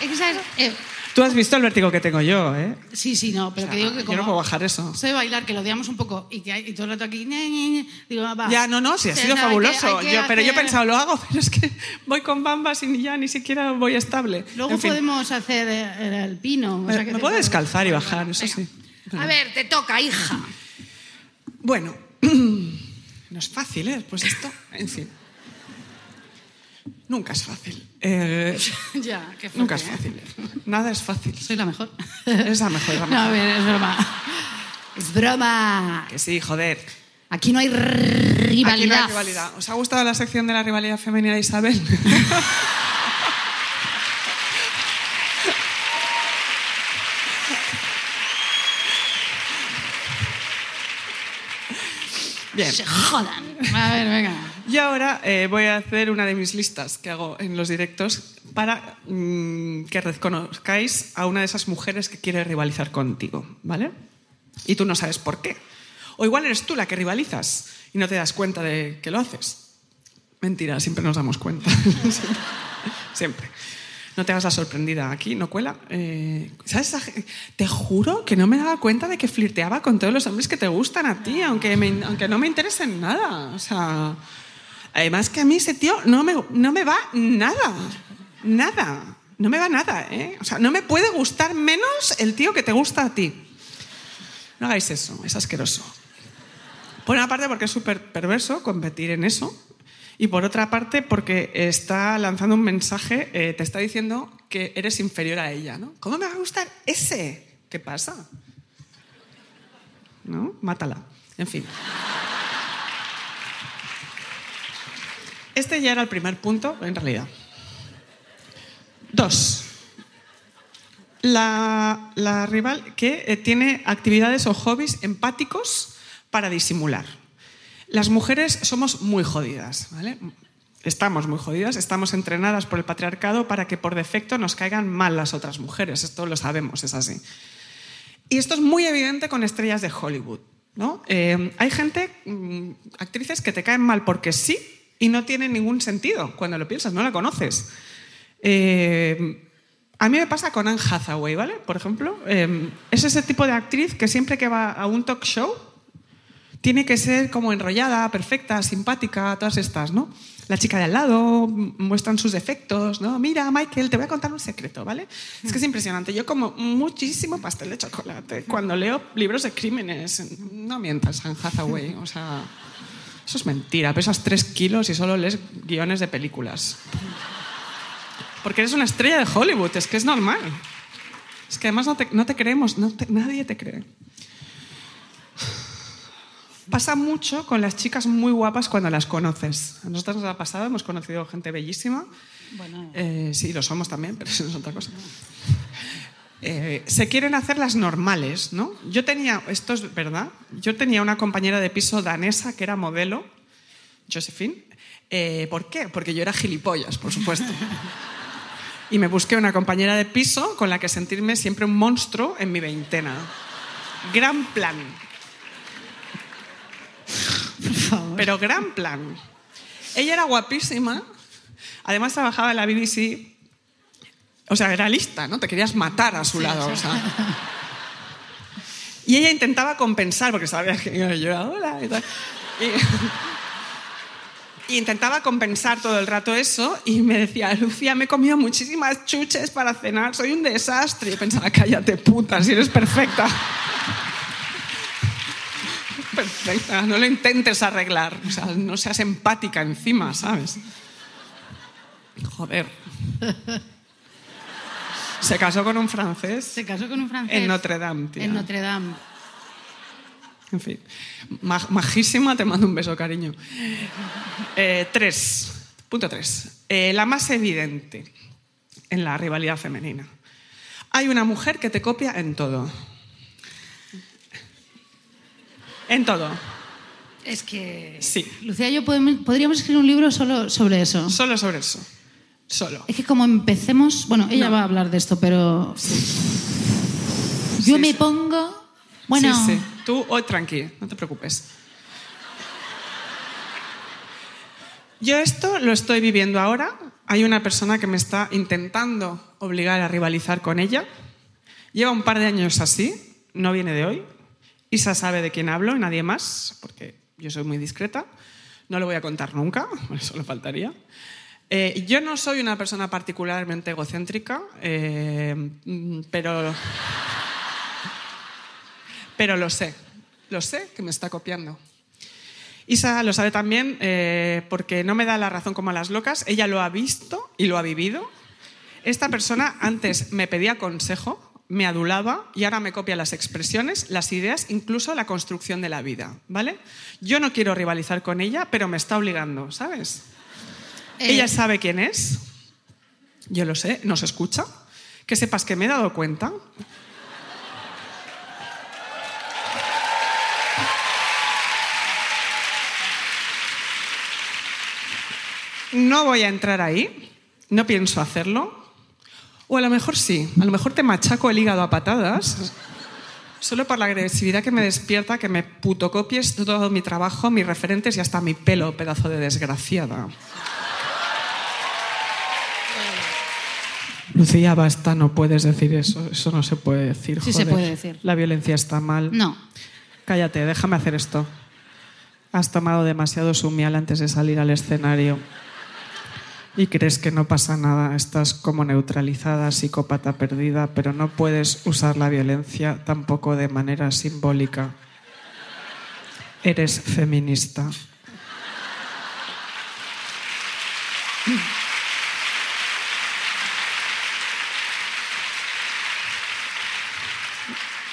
Es que, ¿sabes? Eh, Tú has visto el vértigo que tengo yo, ¿eh? sí, sí, no, pero O sea, que digo que yo como... no puedo bajar eso. Soy bailar, que lo odiamos un poco y que hay y todo el rato aquí... ñe, digo, va. Ya, no, no, sí, ha sido no, hay que- fabuloso. hay que Yo- pero yo he pensado, lo hago, (laughs) pero es que voy con bambas y ya ni siquiera voy estable. Luego En fin. podemos hacer eh, el pino. o Me- sea que me te puedo puedo- descalzar y bajar, eso Venga. sí. A ver, te toca, hija. Bueno, (clears throat) no es fácil, ¿eh? Pues esto, en fin. Nunca es fácil. Eh, (laughs) ya, qué fuerte, nunca es ¿eh? fácil. Nada es fácil. Soy la mejor. Es la mejor, la (laughs) No, a ver, es broma. Es broma. Que sí, joder. Aquí no hay Aquí no rivalidad. hay rivalidad. ¿Os ha gustado la sección de la rivalidad femenina de Isabel? (laughs) Bien. Se jodan. A ver, venga. Y ahora eh, voy a hacer una de mis listas que hago en los directos para mm, que reconozcáis a una de esas mujeres que quiere rivalizar contigo, ¿vale? Y tú no sabes por qué. O igual eres tú la que rivalizas y no te das cuenta de que lo haces. Mentira, siempre nos damos cuenta. (laughs) siempre. No te hagas la sorprendida aquí, no cuela. Eh, ¿Sabes? Te juro que no me daba cuenta de que flirteaba con todos los hombres que te gustan a ti, aunque, aunque no me interesen nada. O sea, además que a mí ese tío no me, no me va nada. Nada. No me va nada, ¿eh? O sea, no me puede gustar menos el tío que te gusta a ti. No hagáis eso, es asqueroso. Por una parte porque es súper perverso competir en eso y por otra parte porque está lanzando un mensaje, eh, te está diciendo que eres inferior a ella, ¿no? ¿Cómo me va a gustar ese? ¿Qué pasa? ¿No? Mátala. En fin. Este ya era el primer punto, en realidad. Dos. La, rival que eh, tiene actividades o hobbies empáticos para disimular. Las mujeres somos muy jodidas, ¿vale? Estamos muy jodidas, estamos entrenadas por el patriarcado para que por defecto nos caigan mal las otras mujeres. Esto lo sabemos, es así. Y esto es muy evidente con estrellas de Hollywood. ¿no? Eh, hay gente, mm, actrices que te caen mal porque sí y no tienen ningún sentido cuando lo piensas, no la conoces. Eh, a mí me pasa con Anne Hathaway, ¿vale? Por ejemplo, eh, es ese tipo de actriz que siempre que va a un talk show tiene que ser como enrollada, perfecta, simpática, todas estas, ¿no? La chica de al lado muestran sus defectos, ¿no? Mira, Michael, te voy a contar un secreto, ¿vale? Es que es impresionante. Yo como muchísimo pastel de chocolate cuando leo libros de crímenes. No mientas, Anne Hathaway, o sea... Eso es mentira, pesas tres kilos y solo lees guiones de películas. Porque eres una estrella de Hollywood, es que es normal. Es que además no te, no te creemos, no te- nadie te cree. Pasa mucho con las chicas muy guapas cuando las conoces. A nosotros nos ha pasado, hemos conocido gente bellísima. Bueno. Eh, sí, lo somos también, pero eso es otra cosa. Eh, se quieren hacer las normales, ¿no? Yo tenía, esto es verdad, yo tenía una compañera de piso danesa que era modelo, Josephine. Eh, ¿Por qué? Porque yo era gilipollas, por supuesto. Y me busqué una compañera de piso con la que sentirme siempre un monstruo en mi veintena. Gran plan. Pero gran plan. Ella era guapísima, además trabajaba en la BBC, o sea, era lista, ¿no? Te querías matar a su lado, o sea. Y ella intentaba compensar, porque sabía que yo era hola y tal. Y, y intentaba compensar todo el rato eso y me decía, Lucía, me he comido muchísimas chuches para cenar, soy un desastre. Y yo pensaba, cállate puta, si eres perfecta. Perfecta, no lo intentes arreglar, o sea, no seas empática encima, ¿sabes? Joder. Se casó con un francés Se casó con un francés. en Notre Dame, tía. En Notre Dame. En fin, Ma- majísima, te mando un beso, cariño. Eh, tres, punto tres. Eh, la más evidente en la rivalidad femenina. Hay una mujer que te copia en todo. En todo. Es que. Sí. Lucía y yo podemos- podríamos escribir un libro solo sobre eso. Solo sobre eso. Solo. Es que como empecemos. Bueno, ella No. va a hablar de esto, pero. Yo Sí, me sí. pongo. Bueno. Sí, sí. Tú hoy tranqui, no te preocupes. Yo esto lo estoy viviendo ahora. Hay una persona que me está intentando obligar a rivalizar con ella. Lleva un par de años así, no viene de hoy. Isa sabe de quién hablo y nadie más, porque yo soy muy discreta. No lo voy a contar nunca, (laughs) eso le faltaría. Eh, yo no soy una persona particularmente egocéntrica, eh, pero pero lo sé, lo sé que me está copiando. Isa lo sabe también eh, porque no me da la razón como a las locas, ella lo ha visto y lo ha vivido. Esta persona antes me pedía consejo, me adulaba y ahora me copia las expresiones, las ideas, incluso la construcción de la vida, ¿vale? Yo no quiero rivalizar con ella, pero me está obligando, ¿sabes? Eh, Ella sabe quién es, yo lo sé, nos escucha. Que sepas que me he dado cuenta No voy a entrar ahí, no pienso hacerlo. O a lo mejor sí, a lo mejor te machaco el hígado a patadas, solo por la agresividad que me despierta que me putocopies todo mi trabajo, mis referentes y hasta mi pelo, pedazo de desgraciada. Lucía, basta, no puedes decir eso, eso no se puede decir. Sí se puede decir. La violencia está mal. No. Cállate, déjame hacer esto. Has tomado demasiado sumial antes de salir al escenario. Y crees que no pasa nada, estás como neutralizada, psicópata perdida, pero no puedes usar la violencia tampoco de manera simbólica. Eres feminista.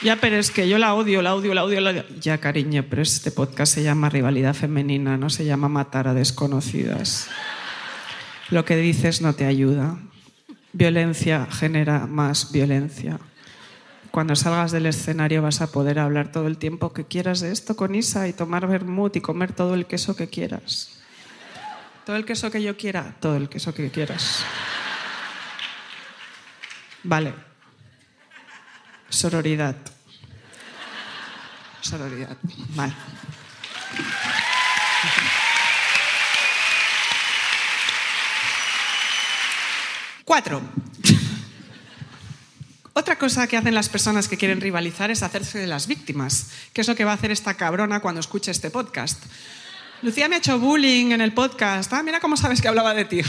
Ya, pero es que yo la odio, la odio, la odio, la odio. Ya, cariño, pero este podcast se llama Rivalidad Femenina, no se llama Matar a Desconocidas. Lo que dices no te ayuda. Violencia genera más violencia. Cuando salgas del escenario vas a poder hablar todo el tiempo que quieras de esto con Isa y tomar vermut y comer todo el queso que quieras. Todo el queso que yo quiera, todo el queso que quieras. Vale. Sororidad. Sororidad. Vale. Cuatro. Otra cosa que hacen las personas que quieren rivalizar es hacerse de las víctimas, que es lo que va a hacer esta cabrona cuando escuche este podcast. Lucía me ha hecho bullying en el podcast. Ah, mira cómo sabes que hablaba de ti.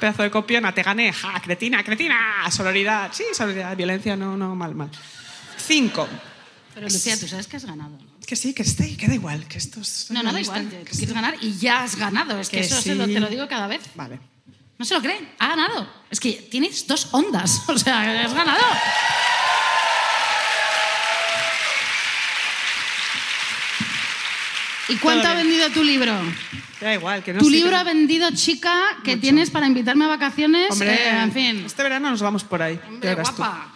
Pedazo de copiona, te gané. ¡Ja! Cretina, cretina. Sororidad. Sí, sororidad. Violencia, no, no, mal, mal. Cinco. Pero Lucía, tú sabes que has ganado. Que sí, que esté, que da igual, que esto es... No, no da igual. que quieres ganar y ya has ganado. Es que, Que eso sí. se lo- te lo digo cada vez. Vale. No se lo creen. Ha ganado. Es que tienes dos ondas. (laughs) O sea, has ganado. ¿Y cuánto ha vendido tu libro? Da igual, que no tu sé libro que- ha vendido, chica, que Mucho. tienes para invitarme a vacaciones. Hombre, eh, en fin. este verano nos vamos por ahí. Hombre, verás tú. guapa.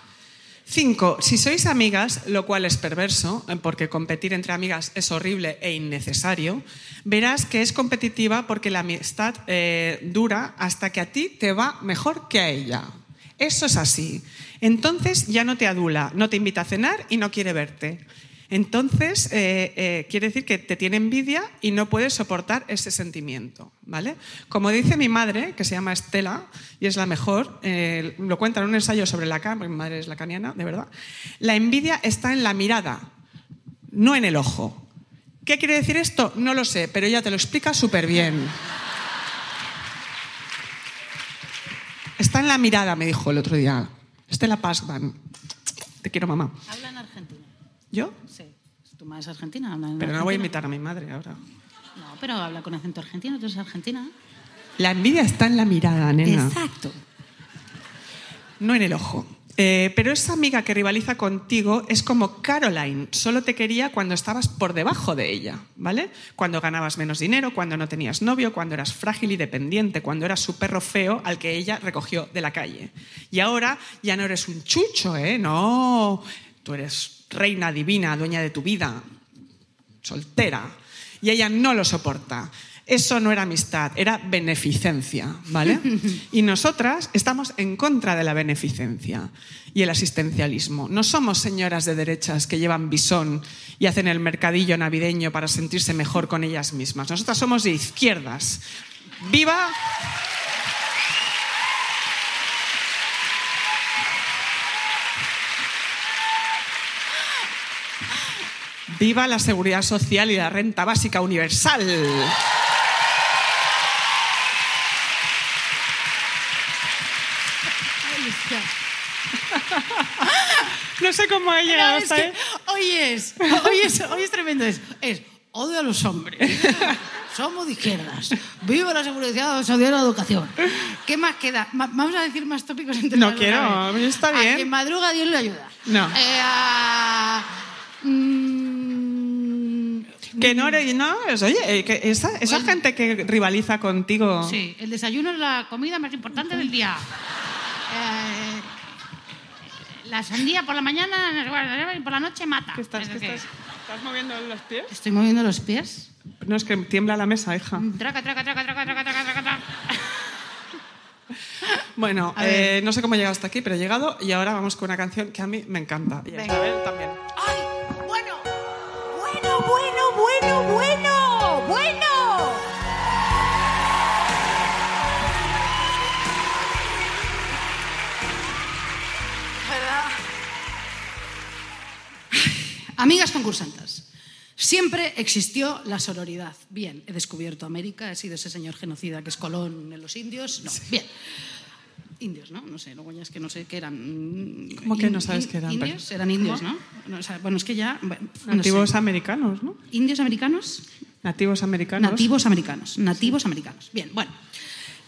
Cinco, si sois amigas, lo cual es perverso, eh, porque competir entre amigas es horrible e innecesario, verás que es competitiva porque la amistad eh, dura hasta que a ti te va mejor que a ella. Eso es así. Entonces ya no te adula, no te invita a cenar y no quiere verte. Entonces, eh, eh, quiere decir que te tiene envidia y no puedes soportar ese sentimiento, ¿vale? Como dice mi madre, que se llama Estela, y es la mejor, eh, lo cuenta en un ensayo sobre Lacan, porque mi madre es lacaniana, de verdad, la envidia está en la mirada, no en el ojo. ¿Qué quiere decir esto? No lo sé, pero ella te lo explica súper bien. Está en la mirada, me dijo el otro día. Estela Pasban. Te quiero, mamá. Habla en Argentina. ¿Yo? Sí. Tu madre es argentina. Pero no voy a invitar a mi madre ahora. No, pero habla con acento argentino. Tú eres argentina. La envidia está en la mirada, nena. Exacto. No en el ojo. Eh, pero esa amiga que rivaliza contigo es como Caroline, solo te quería cuando estabas por debajo de ella, ¿vale? Cuando ganabas menos dinero, cuando no tenías novio, cuando eras frágil y dependiente, cuando eras su perro feo al que ella recogió de la calle. Y ahora ya no eres un chucho, ¿eh? No, tú eres reina divina, dueña de tu vida, soltera. Y ella no lo soporta. Eso no era amistad, era beneficencia, ¿vale? (laughs) Y nosotras estamos en contra de la beneficencia y el asistencialismo. No somos señoras de derechas que llevan bisón y hacen el mercadillo navideño para sentirse mejor con ellas mismas. Nosotras somos de izquierdas. ¡Viva! ¡Viva la seguridad social y la renta básica universal! (laughs) No sé cómo he llegado hasta que hoy es, hoy es, hoy es tremendo. Es, es odio a los hombres. Somos de izquierdas. Viva la seguridad social y la educación. ¿Qué más queda? Ma- Vamos a decir más tópicos entre No quiero, está A bien. quien madruga, Dios le ayuda. No. Eh, a- mm, Que no eres, no, es- oye, eh, que esa, esa Bueno. gente que rivaliza contigo. Sí, el desayuno es la comida más importante del día. Eh, la sandía por la mañana y por la noche mata. ¿Qué estás, qué estás, estás moviendo los pies? Estoy moviendo los pies. No, es que tiembla la mesa, hija. Traca, traca, traca, traca, traca, traca, traca, traca. (laughs) Bueno, eh, no sé cómo he llegado hasta aquí, pero he llegado y ahora vamos con una canción que a mí me encanta. Y a. Isabel también. ¡Ay! Bueno. Amigas concursantes, siempre existió la sororidad. Bien, he descubierto América, he sido ese señor genocida que es Colón en los indios. No, bien. Indios, ¿no? No sé, luego ya es que no sé qué eran. ¿Cómo que no sabes qué eran? Indios, eran indios, ¿no? No, o sea, bueno, es que ya. bueno, no Nativos sé. americanos, ¿no? ¿Indios americanos? Nativos americanos. Nativos americanos. Nativos americanos. Bien, bueno.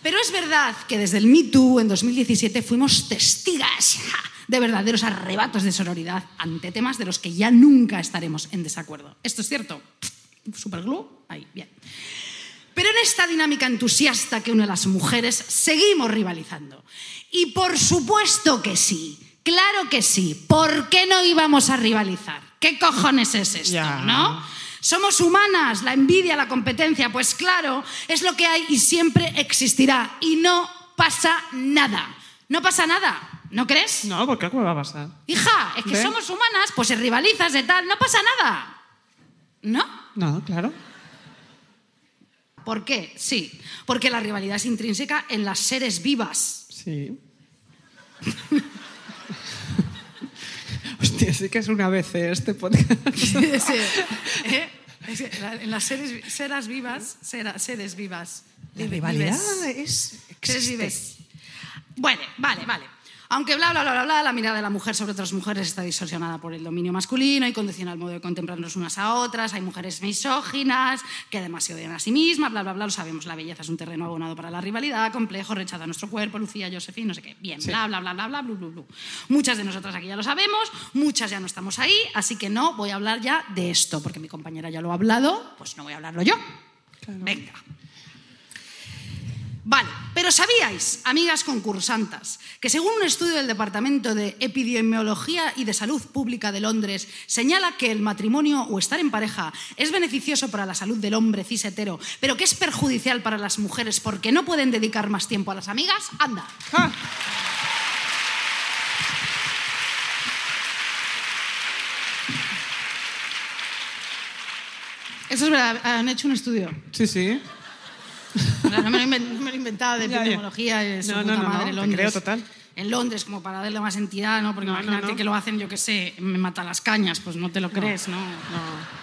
Pero es verdad que desde el Me Too en 2017 fuimos testigas ja, de verdaderos arrebatos de sororidad ante temas de los que ya nunca estaremos en desacuerdo. ¿Esto es cierto? Superglue, ahí, bien. Pero en esta dinámica entusiasta que une a las mujeres, seguimos rivalizando. Y por supuesto que sí, claro que sí. ¿Por qué no íbamos a rivalizar? ¿Qué cojones es esto, no? Somos humanas, la envidia, la competencia, pues claro, es lo que hay y siempre existirá. Y no pasa nada. No pasa nada, ¿no crees? No, porque ¿cómo va a pasar? Hija, es que somos humanas, pues si rivalizas de tal, no pasa nada. ¿No? No, claro. ¿Por qué? Sí, porque la rivalidad es intrínseca en las seres vivas. Sí. (laughs) (laughs) Hostia, sí que es una vez este podcast. Sí, ¿eh? Es que la- En las seres, seras vivas, sera- seres vivas. La Vive- rivalidad vives. es... Seres existe. vives. Bueno, vale, vale. Aunque bla, bla, bla, bla, la mirada de la mujer sobre otras mujeres está distorsionada por el dominio masculino y condiciona el modo de contemplarnos unas a otras. Hay mujeres misóginas que además se odian a sí mismas, bla, bla, bla, lo sabemos. La belleza es un terreno abonado para la rivalidad, complejo, rechaza a nuestro cuerpo, Lucía, Josefina, no sé qué. Bien, sí. bla, bla, bla, bla, bla, bla, bla, bla. Muchas de nosotras aquí ya lo sabemos, muchas ya no estamos ahí, así que no voy a hablar ya de esto, porque mi compañera ya lo ha hablado, pues no voy a hablarlo yo. Claro. Venga. Vale, pero ¿sabíais, amigas concursantas, que según un estudio del Departamento de Epidemiología y de Salud Pública de Londres señala que el matrimonio o estar en pareja es beneficioso para la salud del hombre cis hetero, pero que es perjudicial para las mujeres porque no pueden dedicar más tiempo a las amigas? Anda. Ah, Eso es verdad, han hecho un estudio. Sí, sí. (laughs) No me lo, inven- no me lo he inventado de epidemiología de su No, no, no, madre, no, te Londres. creo total. En Londres, como para darle más entidad, ¿no? Porque imagínate no. que lo hacen, yo qué sé, me mata las cañas, pues no te lo crees, ¿no? No.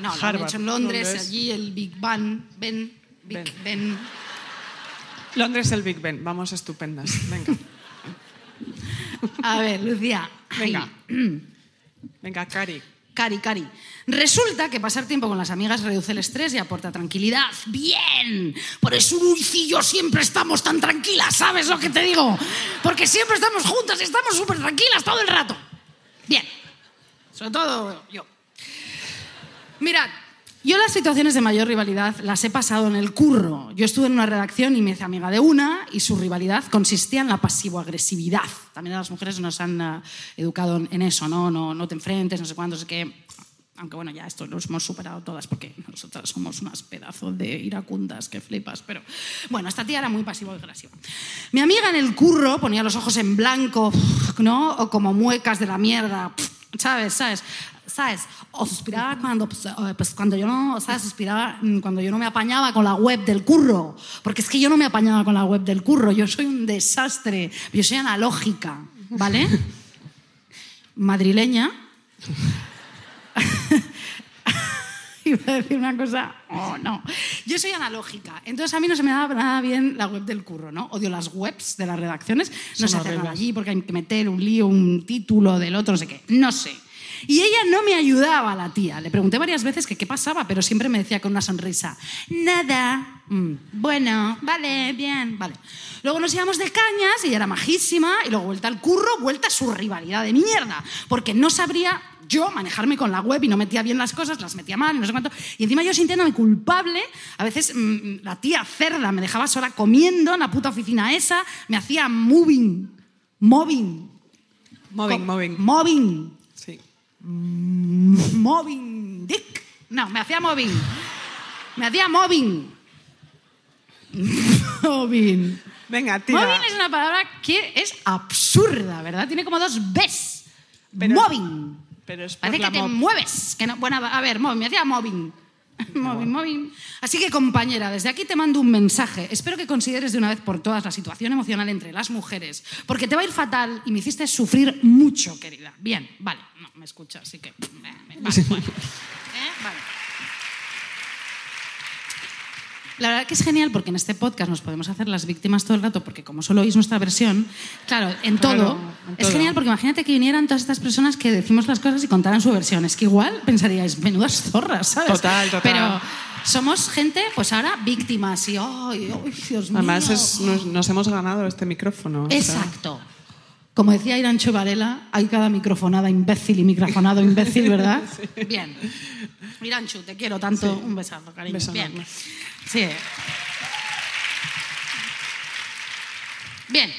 No, lo han hecho en Londres, Londres. allí el Big Bang, Ben, Big Ben. Ben. Londres el Big Ben. Vamos estupendas. Venga. (laughs) A ver, Lucía. Venga. Venga, Cari. Cari, Cari. Resulta que pasar tiempo con las amigas reduce el estrés y aporta tranquilidad. ¡Bien! Por eso Luis y yo siempre estamos tan tranquilas, ¿sabes lo que te digo? Porque siempre estamos juntas y estamos súper tranquilas todo el rato. Bien. Sobre todo yo. Mirad, yo las situaciones de mayor rivalidad las he pasado en el curro. Yo estuve en una redacción y me hice amiga de una y su rivalidad consistía en la pasivo-agresividad. También las mujeres nos han eh, educado en eso, ¿no? ¿no? No te enfrentes, no sé cuánto, no sé qué. Aunque bueno, ya esto lo hemos superado todas porque nosotras somos unas pedazos de iracundas que flipas. Pero bueno, esta tía era muy pasivo-agresiva. Mi amiga en el curro ponía los ojos en blanco, ¿no? O como muecas de la mierda, ¿sabes? ¿Sabes? ¿Sabes? O suspiraba cuando, pues, pues, cuando yo no, ¿sabes? Suspiraba mm, cuando yo no me apañaba con la web del curro. Porque es que yo no me apañaba con la web del curro. Yo soy un desastre. Yo soy analógica, ¿vale? (laughs) Madrileña. (laughs) Iba a decir una cosa. Oh, no. Yo soy analógica. Entonces a mí no se me da nada bien la web del curro, ¿no? Odio las webs de las redacciones. No Son sé hacer nada allí porque hay que meter un lío, un título del otro, no sé qué. No sé. Y ella no me ayudaba, la tía. Le pregunté varias veces que qué pasaba, pero siempre me decía con una sonrisa, nada. Mm, bueno, vale, bien, vale. Luego nos íbamos de cañas y ella era majísima, y luego vuelta al curro, vuelta a su rivalidad de mierda, porque no sabría yo manejarme con la web y no metía bien las cosas, las metía mal no sé cuánto. Y encima yo sintiéndome culpable, a veces mm, la tía cerda me dejaba sola comiendo en la puta oficina esa, me hacía moving, moving, Moving, moving. Moving, Sí. moving, dick. No, me hacía moving. Me hacía moving. (laughs) moving. Venga, tira. Moving es una palabra que es absurda, ¿verdad? Tiene como dos Bs. Pero- moving. pero es por Parece la que te mueves. Que no, bueno, a ver, moving, me hacía moving. (laughs) Moving, moving. Así que, compañera, desde aquí te mando un mensaje. Espero que consideres de una vez por todas la situación emocional entre las mujeres, porque te va a ir fatal y me hiciste sufrir mucho, querida. Bien, vale, no me escuchas, así que. (laughs) eh, Vale, bueno. (laughs) ¿Eh? Vale. La verdad que es genial porque en este podcast nos podemos hacer las víctimas todo el rato, porque como solo oís nuestra versión, claro, en Claro, todo, es genial porque imagínate que vinieran todas estas personas que decimos las cosas y contaran su versión. Es que igual pensaríais, menudas zorras, ¿sabes? Total, total. Pero somos gente, pues ahora víctimas y, ¡ay, ay, Dios mío! Además, es- nos, nos hemos ganado este micrófono. o sea, Exacto. Como decía Irancho Varela, hay cada microfonada imbécil y microfonado imbécil, ¿verdad? (laughs) Bien. Iranchu, te quiero tanto. Un besazo, cariño. beso Bien. enorme. Sí. Bien.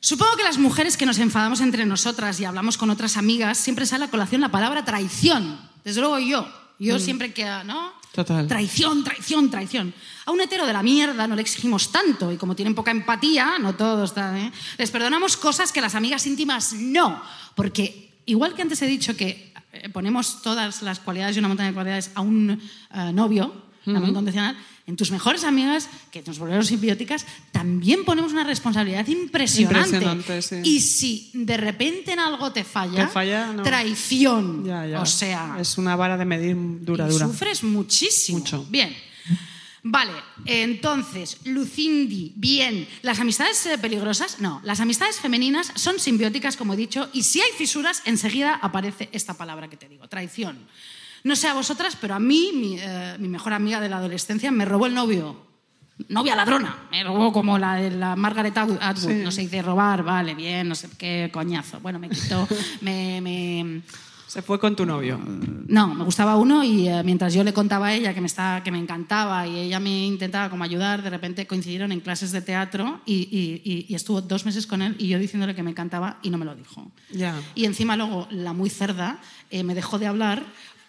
Supongo que las mujeres que nos enfadamos entre nosotras y hablamos con otras amigas, siempre sale a colación la palabra traición. Desde luego yo. Yo siempre que, ¿no? Total. Traición, traición, traición. A un hetero de la mierda no le exigimos tanto y como tienen poca empatía, no todos, ¿eh? les perdonamos cosas que las amigas íntimas no. Porque igual que antes he dicho que eh, ponemos todas las cualidades y una montaña de cualidades a un eh, novio, el amor incondicional, en tus mejores amigas, que nos volvieron simbióticas, también ponemos una responsabilidad impresionante. Impresionante, sí. Y si de repente en algo te falla, Te falla, no. traición. Ya, ya. O sea, Es una vara de medir dura, dura. Sufres muchísimo. Mucho. Bien. Vale, entonces, Lucindi, bien. ¿Las amistades peligrosas? No, las amistades femeninas son simbióticas, como he dicho, y si hay fisuras, enseguida aparece esta palabra que te digo, traición. No sé a vosotras, pero a mí, mi, eh, mi mejor amiga de la adolescencia, me robó el novio. Novia ladrona, me robó como la de la Margaret Atwood. Sí. No se dice robar, vale, bien, no sé qué coñazo. Bueno, me quitó, (laughs) me- me, Se fue con tu novio. no, me gustaba uno y eh, mientras yo le contaba a ella que me, estaba, que me encantaba y ella me intentaba como ayudar, de repente coincidieron en clases de teatro y, y- estuvo dos meses con él y yo diciéndole que me encantaba y no me lo dijo. Ya. Y encima luego la muy cerda eh, me dejó de hablar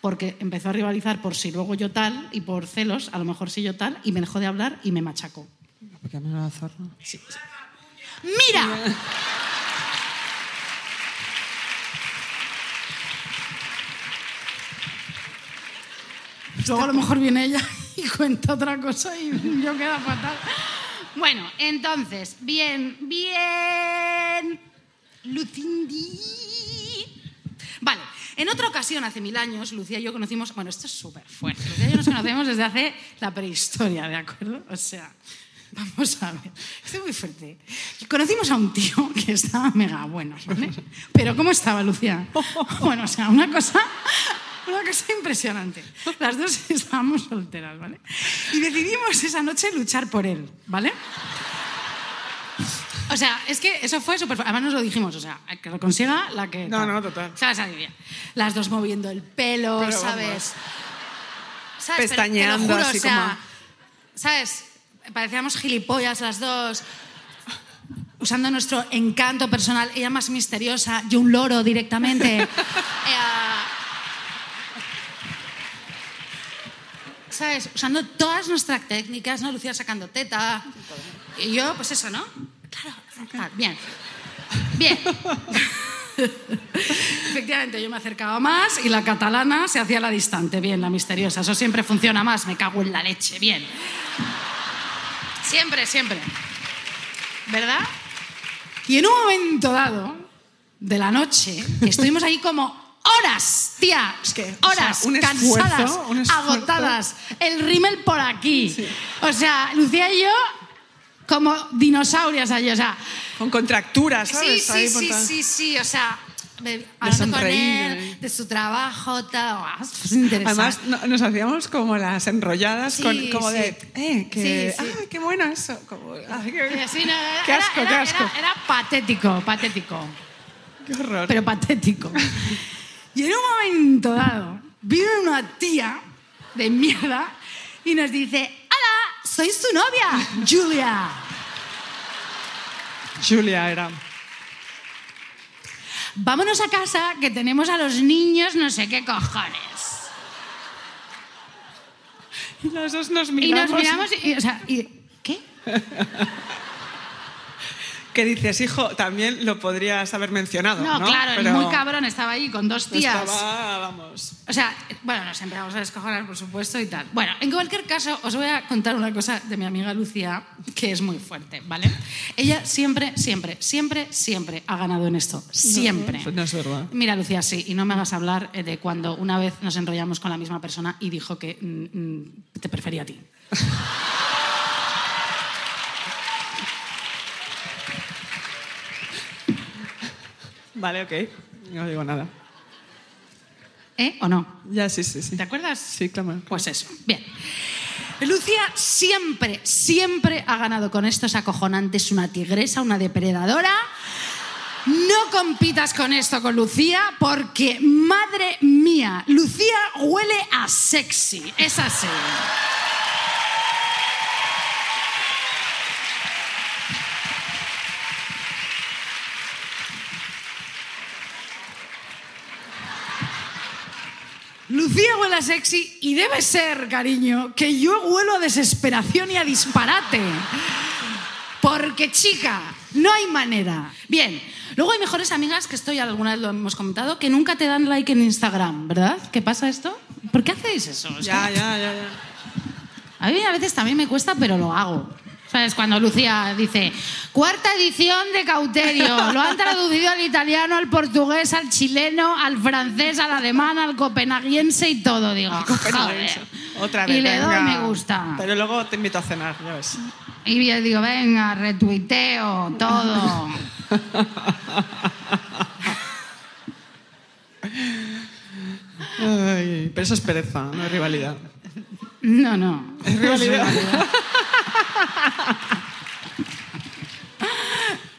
porque empezó a rivalizar por si luego yo tal y por celos, a lo mejor si yo tal, y me dejó de hablar y me machacó. ¿Por qué me la zorra? ¡Mira! (laughs) Luego a lo mejor viene ella (laughs) y cuenta otra cosa y yo queda fatal. Bueno, entonces, bien, bien. Lucindi. Vale, en otra ocasión, hace mil años, Lucía y yo conocimos. Bueno, esto es súper fuerte. Lucía y yo nos conocemos desde hace la prehistoria, ¿de acuerdo? O sea, vamos a ver. Esto es muy fuerte. Conocimos a un tío que estaba mega bueno, ¿vale? Pero ¿cómo estaba Lucía? Bueno, o sea, una cosa. Una cosa impresionante. Las dos estábamos solteras, ¿vale? Y decidimos esa noche luchar por él, ¿vale? O sea, es que eso fue súper... Además nos lo dijimos, o sea, que lo consiga la que... No, no, total. O sea, va a salir bien. Las dos moviendo el pelo, Pero ¿sabes? ¿Sabes? Pero Pestañeando juro, así o sea, como- ¿Sabes? Parecíamos gilipollas las dos. Usando nuestro encanto personal. Ella más misteriosa, yo un loro directamente. (laughs) ¿Sabes? Usando todas nuestras técnicas, ¿no? Lucía sacando teta. Y yo, pues eso, ¿no? Tal, bien. Bien. (laughs) Efectivamente, yo me acercaba más y la catalana se hacía la distante. Bien, la misteriosa. Eso siempre funciona más. Me cago en la leche. Bien. Siempre, siempre. ¿Verdad? Y en un momento dado de la noche, estuvimos ahí como horas, tía. que, o sea, horas, esfuerzo, cansadas, un agotadas. El rímel por aquí. O sea, Lucía y yo como dinosaurios allí. O sea, Con contracturas, Sí, ¿sabes? sí, Ahí sí, todas- sí, sí, o sea, hablando con él, de su trabajo, tal, ah, es interesante. Además, no- nos hacíamos como las enrolladas, Sí, con, como sí. de, eh, que, Sí, sí. ay, qué bueno eso. Como, qué, no, era, qué asco, era- qué asco. Era, era patético, patético, qué horror. pero patético. Y en un momento dado, vino una tía de mierda y nos dice. Soy su novia, Julia. Julia era. Vámonos a casa que tenemos a los niños no sé qué cojones. Y las dos nos Y miramos. nos miramos y, o sea, y, ¿qué? (laughs) Que dices, hijo, también lo podrías haber mencionado. No, No, claro, Pero muy cabrón estaba ahí con dos tías. Estaba, vamos. O sea, bueno, nos empezamos a descojonar, por supuesto, y tal. Bueno, en cualquier caso, os voy a contar una cosa de mi amiga Lucía que es muy fuerte, ¿vale? Ella siempre, siempre, siempre, siempre ha ganado en esto. Siempre. pues no es verdad. Mira, Lucía, sí, y no me hagas hablar eh, de cuando una vez nos enrollamos con la misma persona y dijo que mm, mm, te prefería a ti. (laughs) Vale, ok. No digo nada. ¿Eh? ¿O no? Ya, sí, sí, sí. ¿Te acuerdas? Sí, claro. Pues eso, bien. Lucía siempre, siempre ha ganado con esto, es acojonante, es una tigresa, una depredadora. No compitas con esto con Lucía porque, madre mía, Lucía huele a sexy, es así. Lucía huele a sexy y debe ser, cariño, que yo huelo a desesperación y a disparate. Porque, chica, no hay manera. Bien, luego hay mejores amigas, que esto ya alguna vez lo hemos comentado, que nunca te dan like en Instagram, ¿verdad? ¿Qué pasa esto? ¿Por qué hacéis eso? Es Ya, que- ya, ya, ya. A mí a veces también me cuesta, pero lo hago. ¿Sabes? Cuando Lucía dice, cuarta edición de Cauterio, lo han traducido al italiano, al portugués, al chileno, al francés, al alemán, al copenhaguense y todo. Digo, joder. Otra vez. Y le doy me gusta. Pero luego te invito a cenar, ya ves. Y yo digo, venga, retuiteo, todo. (laughs) Ay, pero eso es pereza, no es rivalidad. No, no. Es.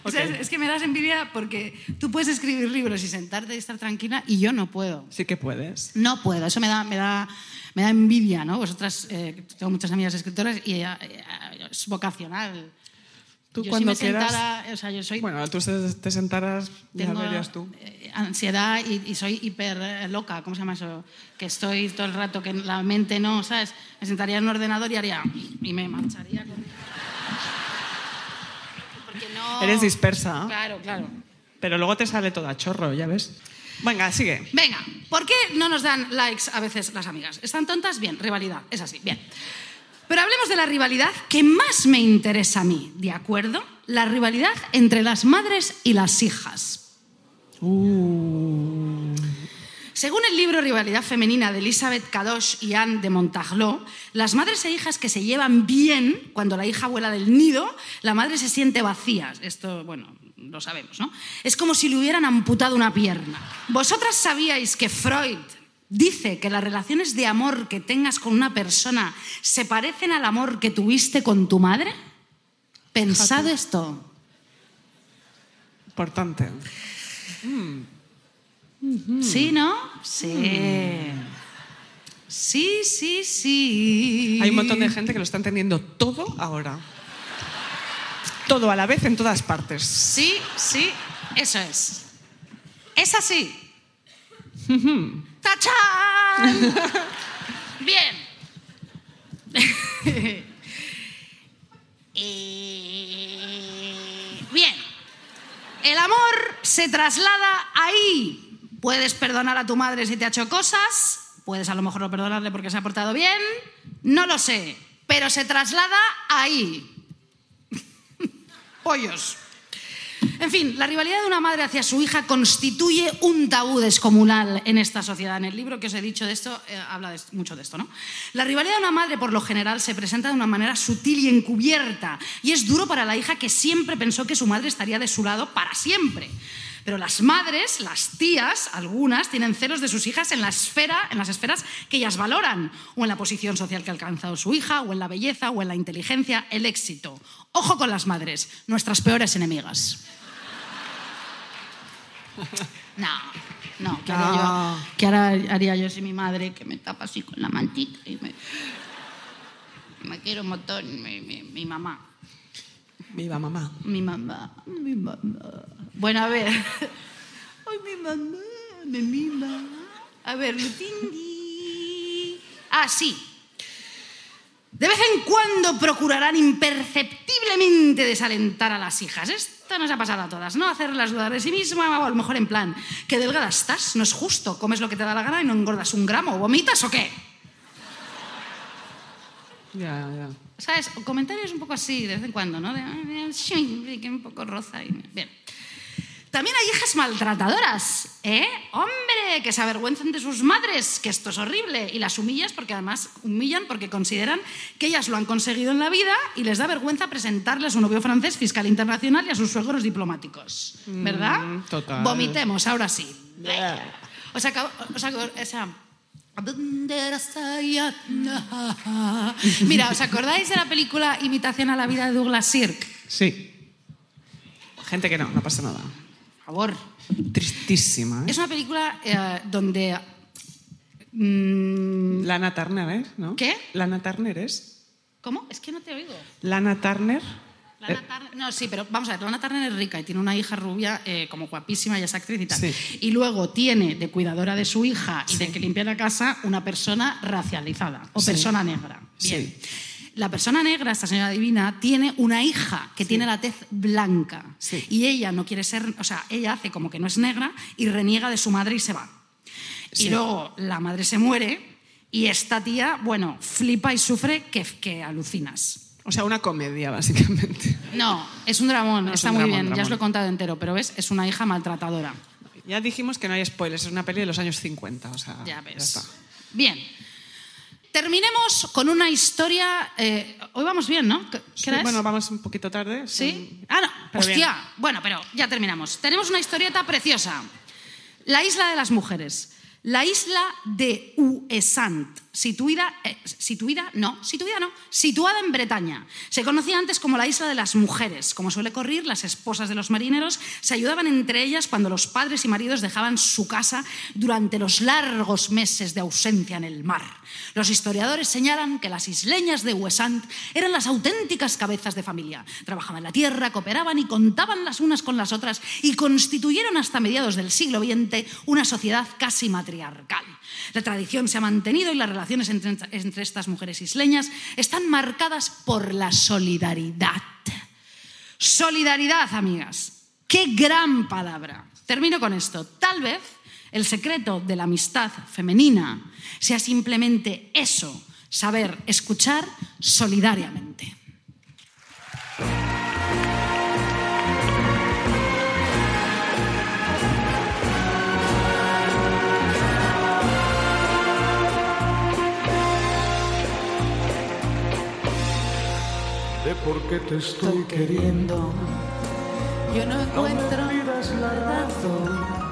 O sea, es, (laughs) es que me das envidia porque tú puedes escribir libros y sentarte y estar tranquila y yo no puedo. Sí que puedes. No puedo, eso me da, me da, me da envidia, ¿no? Vosotras, eh, tengo muchas amigas escritoras y ella, eh, es vocacional. Tú yo cuando si me quieras- sentara, o sea, yo soy, Bueno, tú te, sentarás, ya verías tú. eh, ansiedad y, y soy hiper eh, loca, ¿cómo se llama eso? Que estoy todo el rato, que la mente no, ¿sabes? Me sentaría en un ordenador y haría, y me marcharía. con- Porque no... Eres dispersa, Claro, claro. pero luego te sale todo a chorro, ya ves. Venga, sigue. Venga, ¿por qué no nos dan likes a veces las amigas? ¿Están tontas? Bien, rivalidad, es así, bien. Pero hablemos de la rivalidad que más me interesa a mí, ¿de acuerdo? La rivalidad entre las madres y las hijas. Según el libro Rivalidad Femenina de Elizabeth Kadosh y Anne de Montaglot, las madres e hijas que se llevan bien, cuando la hija vuela del nido, la madre se siente vacía. Esto, bueno, lo sabemos, ¿no? Es como si le hubieran amputado una pierna. ¿Vosotras sabíais que Freud dice que las relaciones de amor que tengas con una persona se parecen al amor que tuviste con tu madre? Pensad esto. Importante. ¿Sí, no? Sí. Sí, sí, sí. Hay un montón de gente que lo está entendiendo todo ahora. Todo a la vez en todas partes. Sí, sí, eso es. Es así. ¡Tachán! Bien. (laughs) Eh, Bien. El amor se traslada ahí. Puedes perdonar a tu madre si te ha hecho cosas. Puedes a lo mejor no perdonarle porque se ha portado bien. No lo sé. Pero se traslada ahí. (laughs) Pollos. En fin, la rivalidad de una madre hacia su hija constituye un tabú descomunal en esta sociedad. En el libro que os he dicho de esto, eh, habla mucho de esto, ¿no? La rivalidad de una madre, por lo general, se presenta de una manera sutil y encubierta. Y es duro para la hija que siempre pensó que su madre estaría de su lado para siempre. Pero las madres, las tías, algunas, tienen celos de sus hijas en la esfera, en las esferas que ellas valoran, o en la posición social que ha alcanzado su hija, o en la belleza, o en la inteligencia, el éxito. Ojo con las madres, nuestras peores enemigas. (laughs) No, no, ¿qué haría, No. yo, ¿qué hará- haría yo si mi madre que me tapa así con la mantita y me, me quiero un montón, mi, mi- mi mamá? Viva mamá. Mi mamá, mi mamá. Bueno, a ver. (laughs) Ay, mi mamá, mi mima. A ver, Lucindi. Ah, sí. De vez en cuando procurarán imperceptiblemente desalentar a las hijas. Esto nos ha pasado a todas, ¿no? Hacerlas dudar de sí misma o a lo mejor en plan, qué delgada estás, no es justo, comes lo que te da la gana y no engordas un gramo, ¿vomitas o qué? Ya, ya. ¿Sabes? O Comentarios un poco así, de vez en cuando, ¿no? De, "Ay, sí, que un poco roza. Y... Bien. También hay hijas maltratadoras, ¿eh? Hombre, que se avergüenzan de sus madres, que esto es horrible. Y las humillas porque además humillan porque consideran que ellas lo han conseguido en la vida y les da vergüenza presentarle a su novio francés, fiscal internacional, y a sus suegros diplomáticos. ¿Verdad? Mm, total. Vomitemos, ahora sí. O sea, o sea, o sea, (laughs) Mira, ¿os acordáis de la película Imitación a la vida de Douglas Sirk? Sí. Gente que no, no pasa nada. Por favor. Tristísima, ¿eh? Es una película eh, donde... mm, Lana Turner, ¿eh? ¿No? ¿Qué? Lana Turner es. ¿Cómo? Es que no te oigo. Lana Turner. Lana Eh, Turner- no, sí, pero vamos a ver, Lana Turner es rica y tiene una hija rubia eh, como guapísima y es actriz y tal. Sí. Y luego tiene de cuidadora de su hija y de que limpia la casa una persona racializada o Sí. persona negra. Bien. La persona negra, esta señora divina, tiene una hija que tiene la tez blanca y ella no quiere ser, o sea, ella hace como que no es negra y reniega de su madre y se va. Y luego la madre se muere y esta tía, bueno, flipa y sufre que, que alucinas. O sea, una comedia, básicamente. No, es un dramón, No, es está un muy dramón, bien, ya os lo he contado entero, pero ves, es una hija maltratadora. Ya dijimos que no hay spoilers, es una peli de los años 50. O sea, Ya ves. está. Bien. Terminemos con una historia. eh, hoy vamos bien, ¿no? ¿Qué Sí, bueno, vamos un poquito tarde. ¿Sí? Ah, no. Pero Hostia. bien. Bueno, pero ya terminamos. Tenemos una historieta preciosa. La isla de las mujeres. La isla de Uesant, situada, eh, situada, no, situada no, situada en Bretaña. Se conocía antes como la isla de las mujeres. Como suele correr, las esposas de los marineros se ayudaban entre ellas cuando los padres y maridos dejaban su casa durante los largos meses de ausencia en el mar. Los historiadores señalan que las isleñas de Uesant eran las auténticas cabezas de familia. Trabajaban la tierra, cooperaban y contaban las unas con las otras y constituyeron hasta mediados del siglo XX una sociedad casi matriarcal. La tradición se ha mantenido y las relaciones entre, entre estas mujeres isleñas están marcadas por la solidaridad. Solidaridad, amigas. Qué gran palabra. Termino con esto. Tal vez el secreto de la amistad femenina sea simplemente eso, saber escuchar solidariamente. De por qué te estoy queriendo. Yo no encuentro la razón,